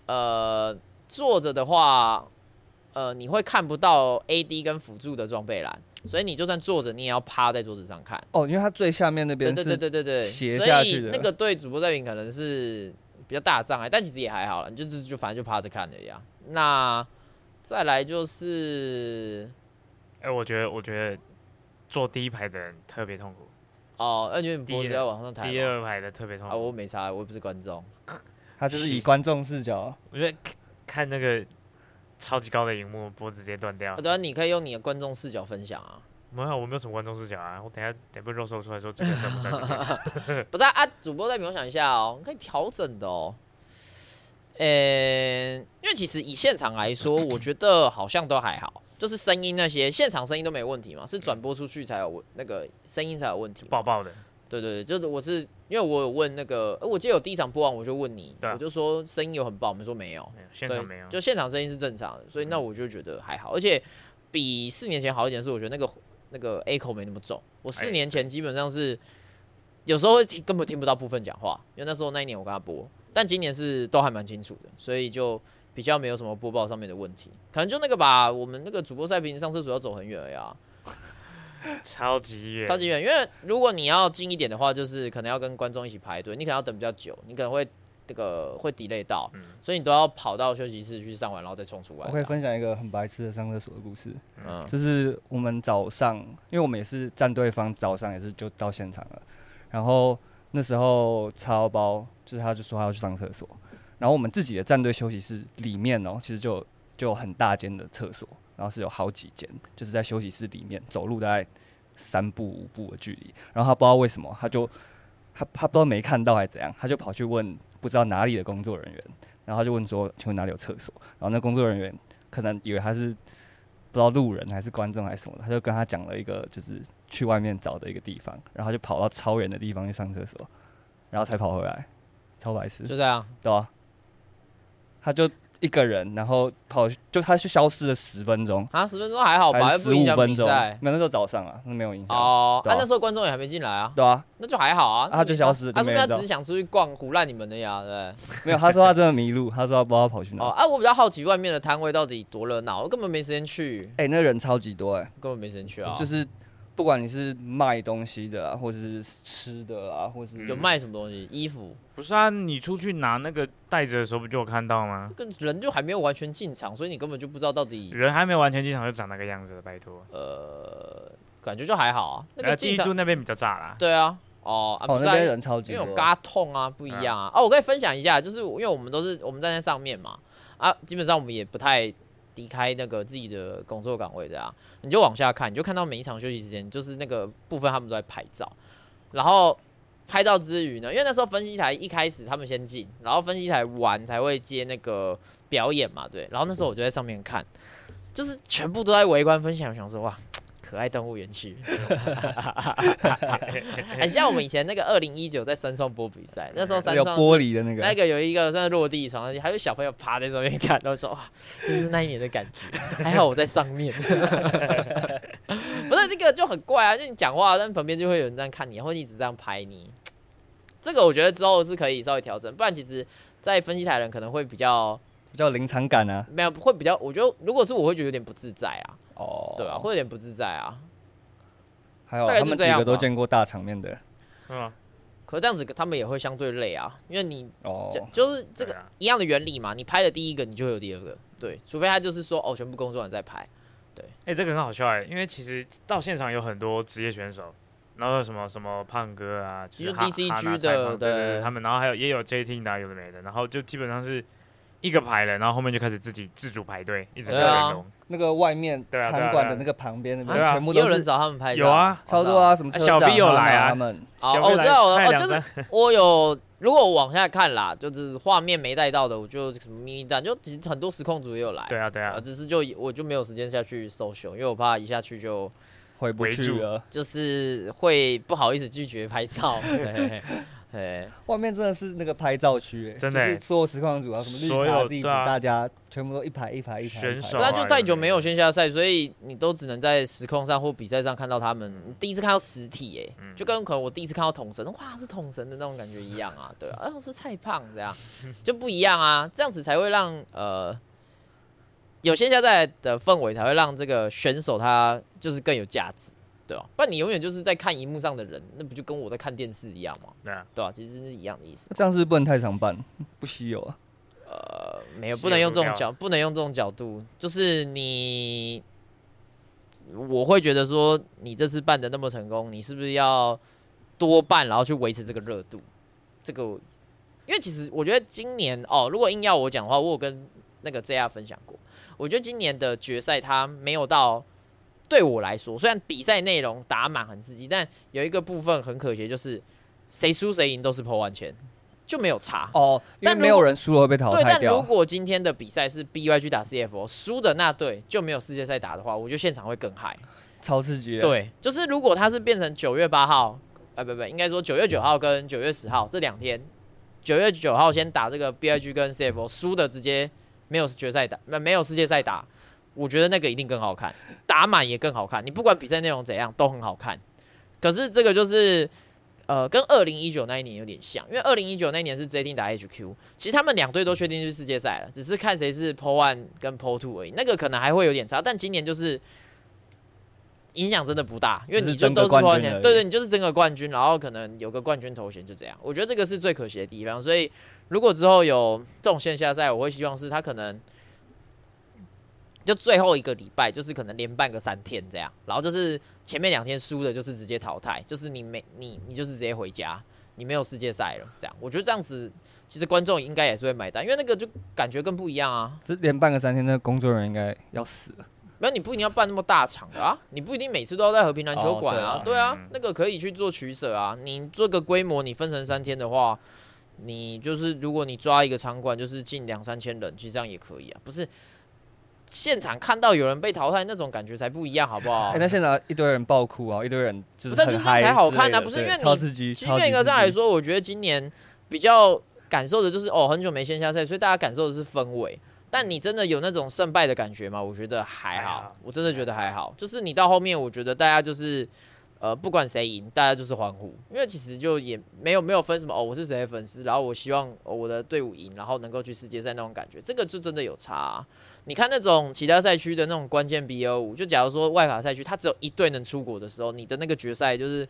呃，坐着的话，呃，你会看不到 AD 跟辅助的装备栏，所以你就算坐着，你也要趴在桌子上看。哦，因为它最下面那对对对边是对对对，斜所以下去的那个对主播在评可能是比较大的障碍，但其实也还好了，你就就就反正就趴着看的呀。那再来就是哎，我觉得，我觉得坐第一排的人特别痛苦，哦，那因为你脖子要往上抬第二排的特别痛啊，我没差，我又不是观众。他就是以观众视角，我觉得看看那个超级高的荧幕，脖子直接断掉啊，。对啊，你可以用你的观众视角分享啊。没有，我没有什么观众视角啊。我等下等被肉搜出来说这个人在不在。不是啊，啊主播代表我想一下哦，可以调整的哦。呃、因为其实以现场来说，我觉得好像都还好，就是声音那些现场声音都没问题嘛，是转播出去才有问那个声音才有问题。爆爆的，对对对，就是我是因为我有问那个，呃我记得有第一场播完我就问你，我就说声音有很爆，我们说没有，现对场没有。就现场声音是正常的，所以那我就觉得还好，而且比四年前好一点是，我觉得那个那个 A 口没那么重。我四哎年前基本上是有时候会听根本听不到部分讲话，因为那时候那一年我跟他播，但今年是都还蛮清楚的，所以就比较没有什么播报上面的问题。可能就那个吧，我们那个主播赛评上厕所要走很远了呀，超级远，超级远。因为如果你要近一点的话，就是可能要跟观众一起排队，你可能要等比较久，你可能会这个会 delay 到，嗯所以你都要跑到休息室去上完，然后再冲出来。我可以分享一个很白痴的上厕所的故事。嗯就是我们早上，因为我们也是战队方，早上也是就到现场了。然后那时候超包，就是他就说他要去上厕所，然后我们自己的战队休息室里面哦，其实就就有很大间的厕所，然后是有好几间，就是在休息室里面走路大概三步五步的距离。然后他不知道为什么，他就他他不知道没看到还是怎样，他就跑去问不知道哪里的工作人员，然后他就问说，请问哪里有厕所？然后那工作人员可能以为他是不知道路人还是观众还是什么的，他就跟他讲了一个就是去外面找的一个地方，然后他就跑到超远的地方去上厕所，然后才跑回来，超白痴，就这样。对啊，他就一个人，然后跑去就他就消失了十分钟，啊，十分钟还好吧，还是十五分钟，比赛。没有那时候早上啊，那没有影响，哦，啊，对啊那时候观众也还没进来啊，对啊，那就还好啊。啊他就消失了他说他只是想出去逛，胡乱你们的呀，对不没有，他说他真的迷路，他说他不知道跑去。哪，哦，啊，我比较好奇外面的摊位到底多热闹，我根本没时间去，哎、那人超级多哎、根本没时间去啊。就是不管你是卖东西的啊，或者是吃的啊，或是有卖什么东西，衣服，不是啊，你出去拿那个袋子的时候不就有看到吗？跟人就还没有完全进场，所以你根本就不知道到底人还没有完全进场就长那个样子了，拜托。呃，感觉就还好啊。那个呃，第进场，一柱那边比较炸啦。对啊，哦，啊哦不是啊那边人超级多，因为有嘎痛啊，不一样啊。哦，我可以分享一下，就是因为我们都是我们站在上面嘛，啊，基本上我们也不太离开那个自己的工作岗位的啊。你就往下看，你就看到每一场休息时间，就是那个部分他们都在拍照，然后拍照之余呢，因为那时候分析台一开始他们先进，然后分析台完才会接那个表演嘛，对。然后那时候我就在上面看，就是全部都在围观分享，想说哇。可爱动物园区，很像我们以前那个二零一九在山上播比赛，那时候山有上是玻璃的那个，那个有一个算是落地窗，还有小朋友趴在上面看，然后说哇，这是那一年的感觉，还好我在上面。不是那个就很怪啊，就你讲话，但旁边就会有人这样看你，或者一直这样拍你。这个我觉得之后是可以稍微调整，不然其实，在分析台的人可能会比较比较临场感啊。没有会比较，我觉得如果是我会觉得有点不自在啊，哦，对啊，会有点不自在啊。还有他们几个都见过大场面的。嗯，可是这样子他们也会相对累啊，因为你哦，就就是这个一样的原理嘛，你拍了第一个，你就会有第二个，对，除非他就是说哦，全部工作人员在拍，哎、这个很好笑哎、因为其实到现场有很多职业选手，然后什么什么胖哥啊，就就是 DCG 的对对对对，他们，然后还有也有 JT 的啊，有的没的，然后就基本上是一个排了，然后后面就开始自己自主排队，一直在对啊。龙。那个外面对啊对啊对啊场馆的那个旁边那对啊。边全部都有人找他们拍照，有啊，超多啊，什么车小 B 有来啊。他们。哦，我知道，拍两哦就是我有，如果我往下看啦，就是画面没带到的，我就什么咪咪蛋，就其实很多实况组也有来，对啊对啊。啊，，只是就我就没有时间下去搜寻，因为我怕一下去就回不去了。就是会不好意思拒绝拍照，嘿嘿。嘿嘿外面真的是那个拍照区，哎真的欸就是所有实况组啊，什么绿茶 Z 组，有对啊。大家全部都一排一排一排一排。选手对那，就太久没没有线下赛，所以你都只能在实况上或比赛上看到他们。你第一次看到实体、哎、嗯。就跟可能我第一次看到统神，哇，是统神的那种感觉一样啊，对啊，啊，是蔡胖这样，就不一样啊，这样子才会让呃有线下赛的氛围，才会让这个选手他就是更有价值，对吧、不然你永远就是在看荧幕上的人，那不就跟我在看电视一样吗？对啊，对吧、其实是一样的意思。这样是不是不能太常办，不稀有啊。呃，没有，不能用这种角，不能用这种角度。就是你，我会觉得说，你这次办的那么成功，你是不是要多办，然后去维持这个热度？这个，因为其实我觉得今年哦，如果硬要我讲的话，我有跟那个 JR 分享过，我觉得今年的决赛它没有到。对我来说，虽然比赛内容打满很刺激，但有一个部分很可惜，就是谁输谁赢都是破万千，就没有差。哦，但没有人输了会被淘对，汰但如。果今天的比赛是 BYG 打 CFO，输的那队就没有世界赛打的话，我觉得现场会更嗨。超刺激的。，对，就是如果他是变成九月八号，呃，不不，应该说九月九号跟九月十号这两天，九月九号先打这个 BYG 跟 CFO，输的直接没有决赛打，没没有世界赛打，我觉得那个一定更好看，打满也更好看。你不管比赛内容怎样都很好看。可是这个就是呃，跟二零一九那一年有点像，因为二零一九那一年是 J Team 打 HQ，其实他们两队都确定是世界赛了，只是看谁是 PO One 跟 PO Two 而已，那个可能还会有点差，但今年就是。影响真的不大，因为你就都是冠 PO 军对对，你就是争个冠军，然后可能有个冠军头衔，就这样。我觉得这个是最可惜的地方，所以如果之后有这种线下赛，我会希望是他可能就最后一个礼拜，就是可能连办个三天这样，然后就是前面两天输的，就是直接淘汰，就是你没你你就是直接回家，你没有世界赛了，这样。我觉得这样子其实观众应该也是会买单，因为那个就感觉更不一样啊。这连办个三天，那个工作人员应该要死了。没有，你不一定要办那么大场的啊，你不一定每次都要在和平篮球馆啊哦，对啊嗯，那个可以去做取舍啊。你做个规模，你分成三天的话，你就是如果你抓一个场馆，就是近两三千人，其实这样也可以啊。不是现场看到有人被淘汰那种感觉才不一样，好不好哎，？那现场一堆人爆哭啊，一堆人就是就是才好看啊之类的对不是因为你超刺激。其实严格上，来说，我觉得今年比较感受的就是哦，很久没线下赛，所以大家感受的是氛围。但你真的有那种胜败的感觉吗？我觉得还好我真的觉得还好。就是你到后面，我觉得大家就是呃，不管谁赢，大家就是欢呼，因为其实就也没有没有分什么哦，我是谁的粉丝，然后我希望、哦我的队伍赢，然后能够去世界赛那种感觉，这个就真的有差啊、你看那种其他赛区的那种关键 BO 五，就假如说外卡赛区，它只有一队能出国的时候，你的那个决赛就是。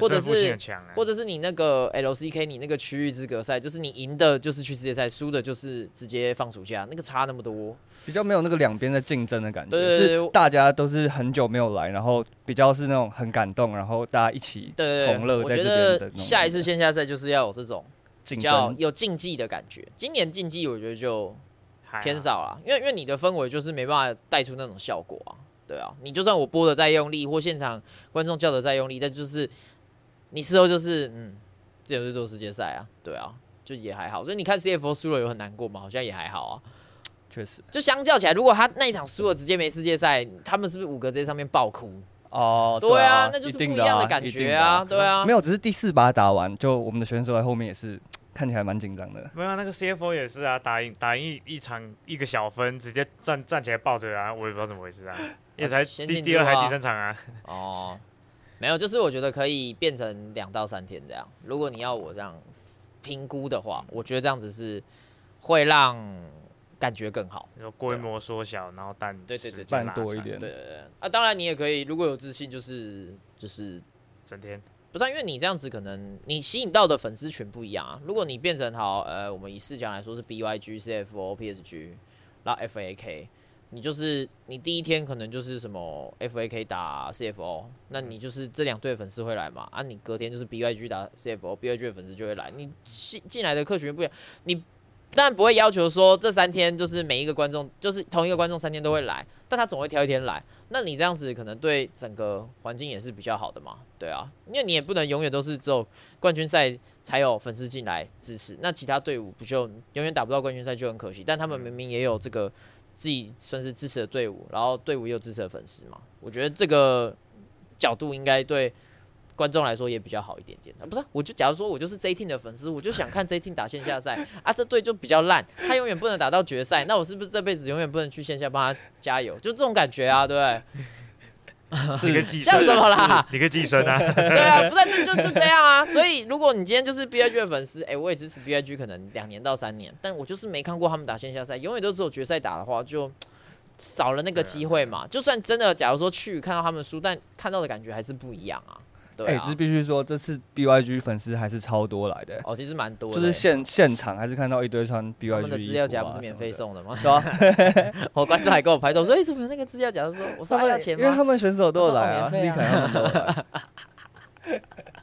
或者是或者是你那个 LCK 你那个区域资格赛，就是你赢的就是去世界赛，输的就是直接放暑假，那个差那么多。比较没有那个两边的竞争的感觉，对对对是大家都是很久没有来，然后比较是那种很感动，然后大家一起同乐我觉得下一次线下赛就是要有这种比竞较争。有竞技的感觉。今年竞技我觉得就偏少了，因为因为你的氛围就是没办法带出那种效果啊。对啊，你就算我播的再用力，或现场观众叫的再用力，但就是你事后就是嗯，这就是做世界赛啊，对啊，就也还好。所以你看 CFO 输了有很难过吗？好像也还好啊。确实就相较起来，如果他那一场输了，直接没世界赛，他们是不是五个在上面爆哭？哦，对啊啊，，那就是不一样的感觉啊，对啊没。有，只是第四把打完，就我们的选手在后面也是看起来蛮紧张的。没有啊那个 CFO 也是啊，打赢打赢一一场一个小分，直接站站起来抱着啊，我也不知道怎么回事啊，也才先第第二还第三场啊，哦，没有，就是我觉得可以变成两到三天这样。如果你要我这样评估的话，我觉得这样子是会让感觉更好。有规模缩小，然后但对对对时间办多一点。对对对，啊，当然你也可以，如果有自信，就是就是整天不是啊、因为你这样子可能你吸引到的粉丝群不一样啊。如果你变成好，呃，我们以四强来说是 BYG、CFO、PSG，然后 FAK，你就是你第一天可能就是什么 FAK 打 CFO，那你就是这两队粉丝会来嘛？啊，你隔天就是 BYG 打 CFO，BYG 的粉丝就会来。你进进来的客群不一样，你当然不会要求说这三天就是每一个观众就是同一个观众三天都会来，但他总会挑一天来。那你这样子可能对整个环境也是比较好的嘛？对啊，因为你也不能永远都是只有冠军赛才有粉丝进来支持，那其他队伍不就永远打不到冠军赛就很可惜。但他们明明也有这个自己算是支持的队伍，然后队伍也有支持的粉丝嘛，我觉得这个角度应该对。观众来说也比较好一点点啊，不是？我就假如说我就是 J Team 的粉丝，我就想看 J Team 打线下赛 啊，这队就比较烂，他永远不能打到决赛，那我是不是这辈子永远不能去线下帮他加油？就这种感觉啊，对不对？是一个寄生像什么啦？你个寄生啊？对啊，不是就就就这样啊。所以如果你今天就是 B I G 的粉丝，哎，我也支持 B I G，可能两年到三年，但我就是没看过他们打线下赛，永远都只有决赛打的话，就少了那个机会嘛。就算真的假如说去看到他们输，但看到的感觉还是不一样啊。哎，只是必须说，这次 BYG 粉丝还是超多来的。哦，其实蛮多，就是现现场还是看到一堆穿 BYG 他们的资料夹不是免费送的吗？对啊？我观众还跟我拍照说：“为什么有那个资料夹？”说：“我说要钱吗？”因为他们选手都有来啊，立刻他们都来。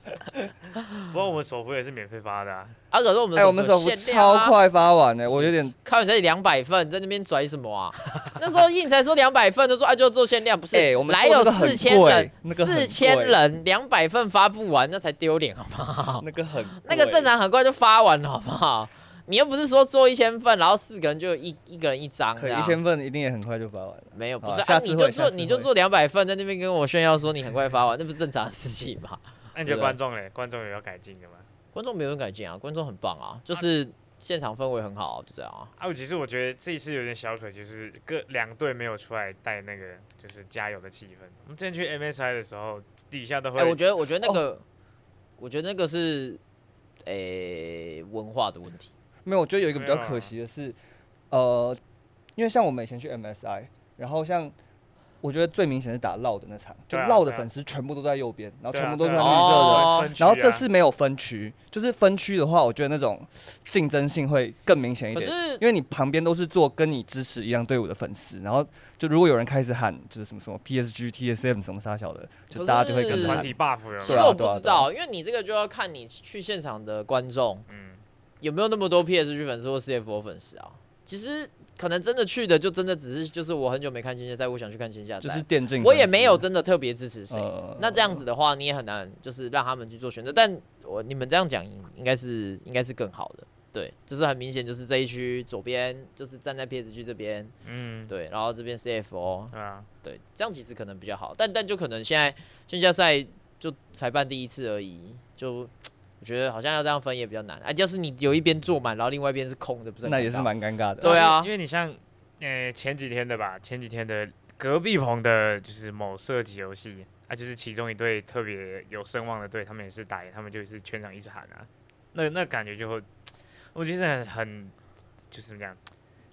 不过我们首付也是免费发的啊！啊，可是我们哎，我们首付超快发完呢，我有点看你这里两百份，在那边拽什么啊？那时候印才说两百份，都说啊就做限量，不是？哎，我们来有四千人，四千人两百份发不完，那才丢脸好不好？那个很，那个正常很快就发完了好不好？你又不是说做一千份，然后四个人就一一个人一张，可一千份一定也很快就发完了。没有，不是啊，你就做你就做两百份，在那边跟我炫耀说你很快发完，那不是正常的事情吗？那你觉得观众嘞？观众有要改进的吗？观众没有改进啊，观众很棒啊，就是现场氛围很好，就这样啊。啊，其实我觉得这一次有点小可惜，就是各两队没有出来带那个就是加油的气氛。我们之前去 MSI 的时候，底下都会。哎，我觉得，我觉得那个，我觉得那个是，诶，文化的问题。没有，我觉得有一个比较可惜的是，呃，因为像我们以前去 MSI，然后像。我觉得最明显是打绕的那场，就绕的粉丝全部都在右边，然后全部都是绿色的。然后这次没有分区，就是分区的话，我觉得那种竞争性会更明显一点。因为你旁边都是做跟你支持一样队伍的粉丝，然后就如果有人开始喊就是什么什么 PSG、TSM 什么啥小的，就大家就会跟着团体 buff。其实我不知道，因为你这个就要看你去现场的观众，嗯，有没有那么多 PSG 粉丝或 CFO 粉丝啊？其实。可能真的去的就真的只是就是我很久没看线下赛，我想去看线下赛。就是电竞，我也没有真的特别支持谁。那这样子的话，你也很难就是让他们去做选择。但我你们这样讲，应该是应该是更好的。对，就是很明显，就是这一区左边就是站在 PS 区这边，嗯，对，然后这边 CFO，对啊，对，这样其实可能比较好。但但就可能现在线下赛就才办第一次而已，就。我觉得好像要这样分也比较难啊，就是你有一边坐满，然后另外一边是空的，不是？那也是蛮尴尬的。对啊，因为你像，呃，前几天的吧，前几天的隔壁棚的，就是某射击游戏啊，就是其中一队特别有声望的队，他们也是打，他们就是全场一直喊啊，那那感觉就会，我觉得很很就是这样，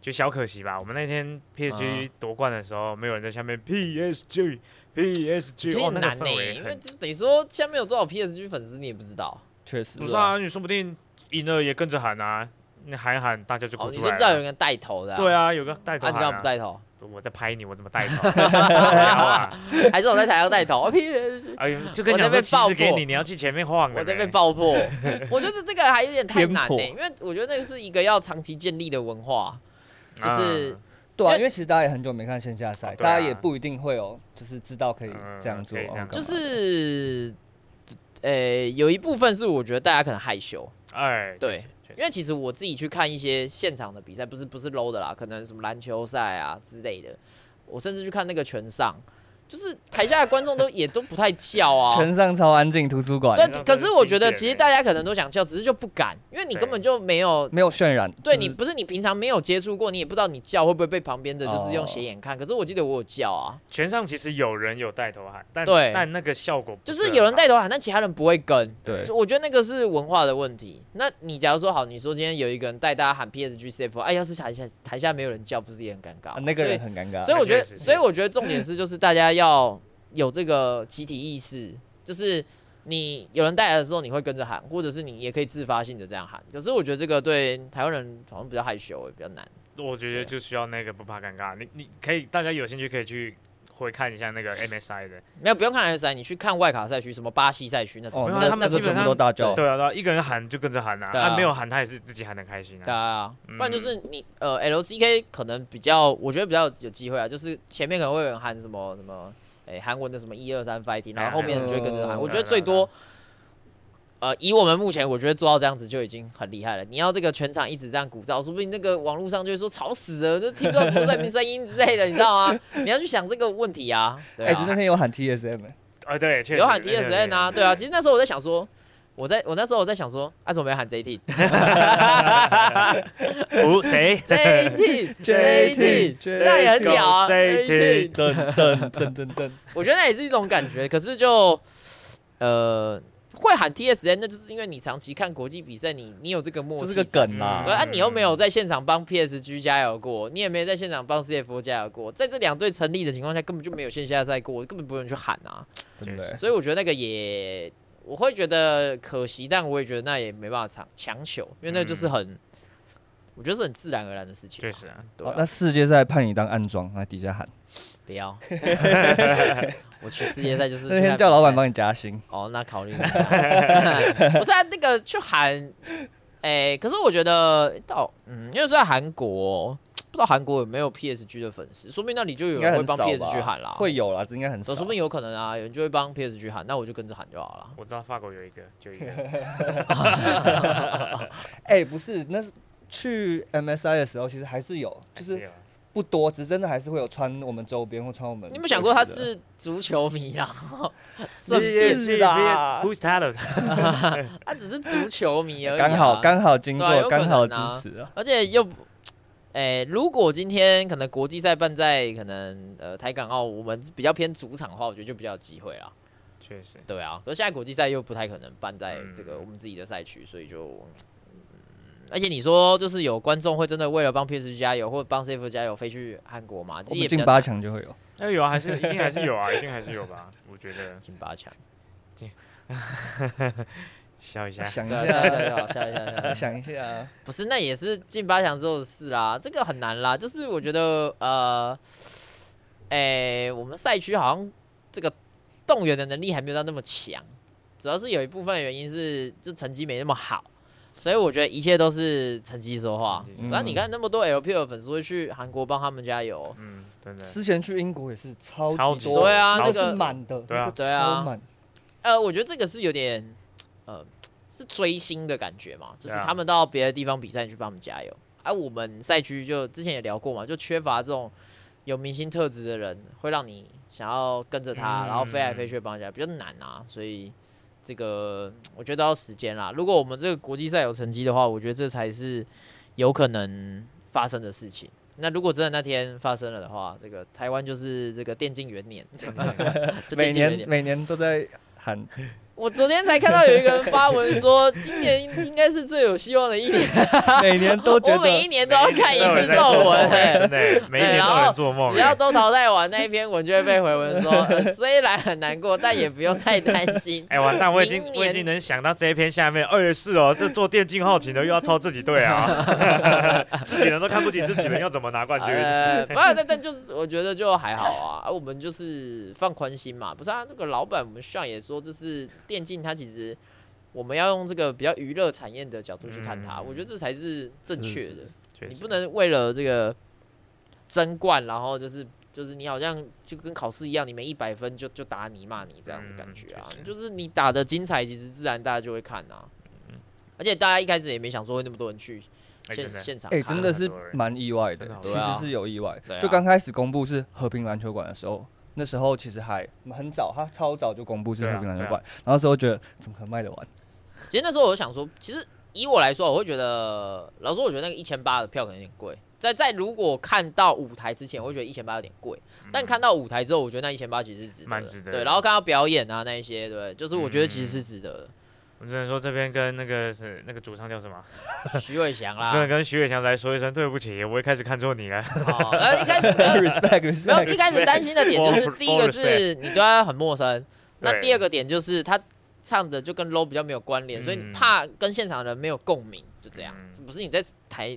就小可惜吧。我们那天 PSG 夺冠的时候，没有人在下面 PSG PSG，很难呢，因为等于说下面有多少 PSG 粉丝，你也不知道。确实不是啊，你说不定赢了也跟着喊啊，你喊一喊，大家就过出来。你是知道有人带头的？对啊，有个带头。你干嘛不带头？我在拍你，我怎么带头？还是我在台上带头？哎呦，就跟你说，旗子给你，你要去前面晃。我在被爆破。我觉得这个还有点太难呢，因为我觉得那个是一个要长期建立的文化，就是对啊，因为其实大家也很久没看线下赛，大家也不一定会有，就是知道可以这样做，就是。呃，有一部分是我觉得大家可能害羞，哎，对，因为其实我自己去看一些现场的比赛，不是不是 low 的啦，可能什么篮球赛啊之类的，我甚至去看那个拳上。就是台下的观众都也都不太叫啊，全上超安静，图书馆。对，可是我觉得其实大家可能都想叫，只是就不敢，因为你根本就没有没有渲染。对你不是你平常没有接触过，你也不知道你叫会不会被旁边的就是用斜眼看。可是我记得我有叫啊。全上其实有人有带头喊，但对，但那个效果就是有人带头喊，但其他人不会跟。对，我觉得那个是文化的问题。那你假如说好，你说今天有一个人带大家喊 PSG CF，哎，要是台下台下没有人叫，不是也很尴尬？那个人很尴尬。所以我觉得，所以我觉得重点是就是大家要。有这个集体意识，就是你有人带来的时候，你会跟着喊，或者是你也可以自发性的这样喊。可是我觉得这个对台湾人好像比较害羞，也比较难。我觉得就需要那个不怕尴尬，你你可以大家有兴趣可以去。回看一下那个 MSI 的。没有不用看 MSI，，你去看外卡赛区，什么巴西赛区那种，哦，那那基本上都大叫，对啊，对啊，一个人喊就跟着喊啊，他没有喊他也是自己喊的开心啊对啊。不然就是你呃 LCK 可能比较，我觉得比较有机会啊，就是前面可能会有人喊什么什么，哎韩文的什么一二三 fighting，然后后面你就会跟着喊。嗯我觉得最多，呃，以我们目前我觉得做到这样子就已经很厉害了。你要这个全场一直这样鼓噪，说不定那个网络上就会说吵死了，都听不到主赛名声音之类的，你知道吗？你要去想这个问题啊。对哎，啊只那天有喊 TSM，哎啊，对，有喊对对 TSN 啊，对啊。其实那时候我在想说，我在我那时候我在想说，啊，怎么没喊 JT？对五谁 JT JT，这样也很屌啊 JT 噔噔噔噔噔，我觉得那也是一种感觉，可是就呃会喊 TSN，那就是因为你长期看国际比赛，你你有这个默契，就是个梗啦对。啊，你又没有在现场帮 PSG 加油过，你也没有在现场帮 CFO 加油过，在这两队成立的情况下，根本就没有线下赛过，根本不用去喊啊。对不对，所以我觉得那个也我会觉得可惜，但我也觉得那也没办法强强求，因为那就是很，我觉得是很自然而然的事情。确实啊，对那世界赛派你当暗装，那底下喊，不要，我去世界赛就是那天去看比赛叫老板帮你加薪，哦，那考虑一下。不是啊，那个去喊，哎、可是我觉得到，嗯，因为在韩国，不知道韩国有没有 PSG 的粉丝，说不定那里就有人会帮 PSG？喊啦。会有啦，这应该很少。说说不定有可能啊，有人就会帮 PSG 喊，那我就跟着喊就好了。我知道法国有一个，就一个，哎，不是，那是去 MSI 的时候，其实还是有，就是有不多，只是真的还是会有穿我们周边或穿我们。你有没有想过他？是足球迷啊？是不是是？啦 Who's talent？他只是足球迷而已、啊。刚好刚好经过，刚好支持啊。而且又不，诶、如果今天可能国际赛办在可能呃台港澳，我们比较偏主场的话，我觉得就比较有机会啦。确实，对啊，可是现在国际赛又不太可能办在这个嗯我们自己的赛区，所以就，嗯而且你说就是有观众会真的为了帮 PSG 加油或者帮 CF 加油飞去韩国嘛？我们进八强就会有。哎有啊，还是一定还是有啊，一定还是有吧？我觉得进八强，进笑一下，想一下，下，笑一下，笑一下。想一下啊，不是，那也是进八强之后的事啦，这个很难啦。就是我觉得，呃，诶、我们赛区好像这个动员的能力还没有到那么强，主要是有一部分原因是就成绩没那么好，所以我觉得一切都是成绩说话成绩。说话不然你看那么多 LPL 的粉丝会去韩国帮他们加油，嗯，真的，之前去英国也是超超级级多，对啊那个满的，对啊对啊满。呃，我觉得这个是有点，呃，是追星的感觉嘛，就是他们到别的地方比赛，你去帮他们加油。而、我们赛区就之前也聊过嘛，就缺乏这种有明星特质的人，会让你想要跟着他，嗯然后飞来飞去帮人家，比较难啊。所以这个我觉得要时间啦。如果我们这个国际赛有成绩的话，我觉得这才是有可能发生的事情。那如果真的那天发生了的话，这个台湾就是这个电竞元年，就每年每年都在喊，我昨天才看到有一个人发文说，今年应该是最有希望的一年。每年都觉 我每一年都要看一次这种人在 做梦文、欸，哎真的欸，每一年都做梦欸。只要都淘汰完那一篇文，就会被回文说，呃虽然很难过，但也不用太担心。哎，完蛋！我已经我已经能想到这一篇下面二十四哦，这做电竞好勤的又要抽自己队啊，自己人都看不起自己人，要怎么拿冠军？呃，不然但但就是我觉得就还好啊，啊我们就是放宽心嘛，不是啊？那个老板我们上也说，就是电竞它其实我们要用这个比较娱乐产业的角度去看它，嗯我觉得这才是正确的。你不能为了这个争冠，然后就是就是你好像就跟考试一样，你没一百分就就打你骂你这样的感觉啊就是你打的精彩，其实自然大家就会看啊。嗯而且大家一开始也没想说会那么多人去现现场看，真的是蛮意外的的，其实是有意外。啊就刚开始公布是和平篮球馆的时候，那时候其实还很早，他超早就公布是对啊和平篮球馆，然后那时候觉得怎么可能卖得完？其实那时候我就想说，其实以我来说，我会觉得，老实说，我觉得那个一千八的票可能有点贵。在在如果看到舞台之前，我会觉得一千八有点贵，但看到舞台之后，我觉得那一千八其实是值得的，蛮值得的对，然后看到表演啊那一些，对，就是我觉得其实是值得的。我只能说这边跟那个是那个主唱叫什么，徐伟翔啦，只能跟徐伟翔来说一声对不起，我一开始看错你了。哦，然后一开始 没有 respect 没有 respect，一开始担心的点就是第一个是你对他很陌生，那第二个点就是他唱的就跟 low 比较没有关联，所以你嗯。怕跟现场的人没有共鸣，就这样，嗯。不是你在台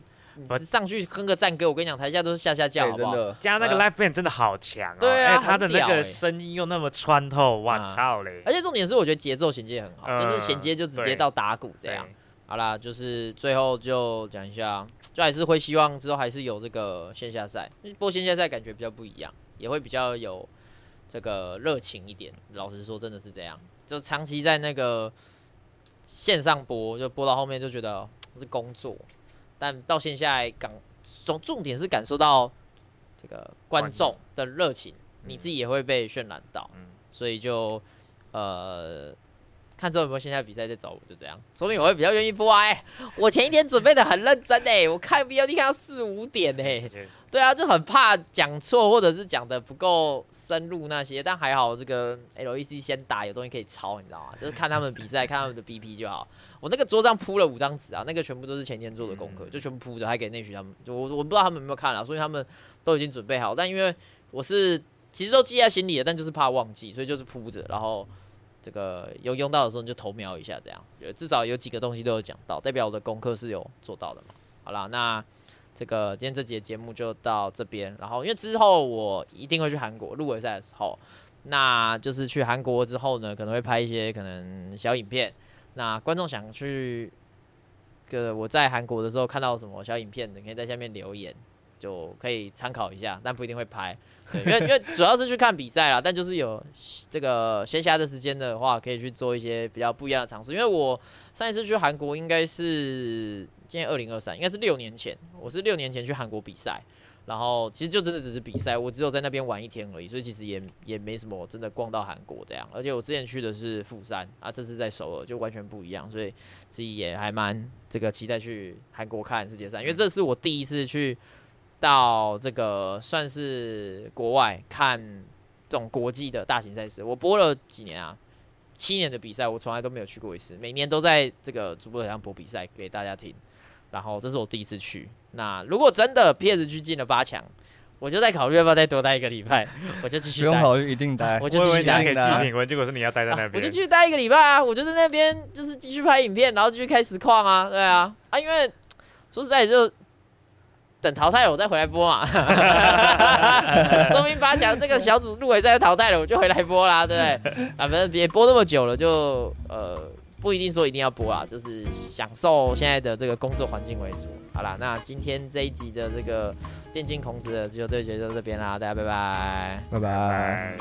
上去哼个赞歌，我跟你讲，台下都是下下叫，好不好？加那个呃 live band 真的好强哦，对啊哎他的那个声音又那么穿透，哇啊操嘞！而且重点是，我觉得节奏衔接很好，嗯就是衔接就直接到打鼓这样。好啦，就是最后就讲一下，就还是会希望之后还是有这个线下赛，不过线下赛感觉比较不一样，也会比较有这个热情一点。老实说，真的是这样，就长期在那个线上播，就播到后面就觉得哦是工作，但到现下来感重重点是感受到这个观观众众的热情，你嗯自己也会被渲染到。嗯，所以就呃看之后有没有线下比赛再找我，就这样，说明我会比较愿意播啊。哎、我前一天准备的很认真哎、我看 VOD 看到四五点哎、对啊，就很怕讲错或者是讲的不够深入那些，但还好这个 LEC 先打有东西可以抄，你知道吗？就是看他们比赛，看他们的 BP 就好。我那个桌上铺了五张纸啊，那个全部都是前天做的功课，嗯就全部铺着，还给内许他们。我我不知道他们有没有看了，所以他们都已经准备好，但因为我是其实都记在心里了，但就是怕忘记，所以就是铺着，然后这个有用到的时候你就投瞄一下，这样至少有几个东西都有讲到，代表我的功课是有做到的嘛。好啦，那这个今天这节节目就到这边，然后因为之后我一定会去韩国入围赛的时候，那就是去韩国之后呢，可能会拍一些可能小影片，那观众想去。个我在韩国的时候看到什么小影片的，可以在下面留言，就可以参考一下，但不一定会拍。对，因为因为主要是去看比赛啦，但就是有这个闲暇的时间的话，可以去做一些比较不一样的尝试。因为我上一次去韩国应该是今年二零二三，应该是六年前，我是六年前去韩国比赛。然后其实就真的只是比赛，我只有在那边玩一天而已，所以其实也也没什么真的逛到韩国这样。而且我之前去的是釜山啊，这次在首尔就完全不一样，所以自己也还蛮这个期待去韩国看世界赛，因为这是我第一次去到这个算是国外看这种国际的大型赛事。我播了几年啊，七年的比赛，我从来都没有去过一次，每年都在这个主播台上播比赛给大家听。然后这是我第一次去。那如果真的 PSG 进了八强，我就在考虑要不要再多待一个礼拜，我就继续待。不用考虑，一定待。我就继续待为你还可以待寄评文，结果是你要待在那啊我，就继续待一个礼拜啊！我就在那边就是继续拍影片，然后继续开实况啊，对啊啊！因为说实在就等淘汰了我再回来播嘛，说明八强这个小组入围赛淘汰了，我就回来播啦，对不对？啊，反正也播那么久了，就呃不一定说一定要播啦，就是享受现在的这个工作环境为主。好啦，那今天这一集的这个电竞孔子的自由对决就到这边啦，大家拜拜。拜拜。拜。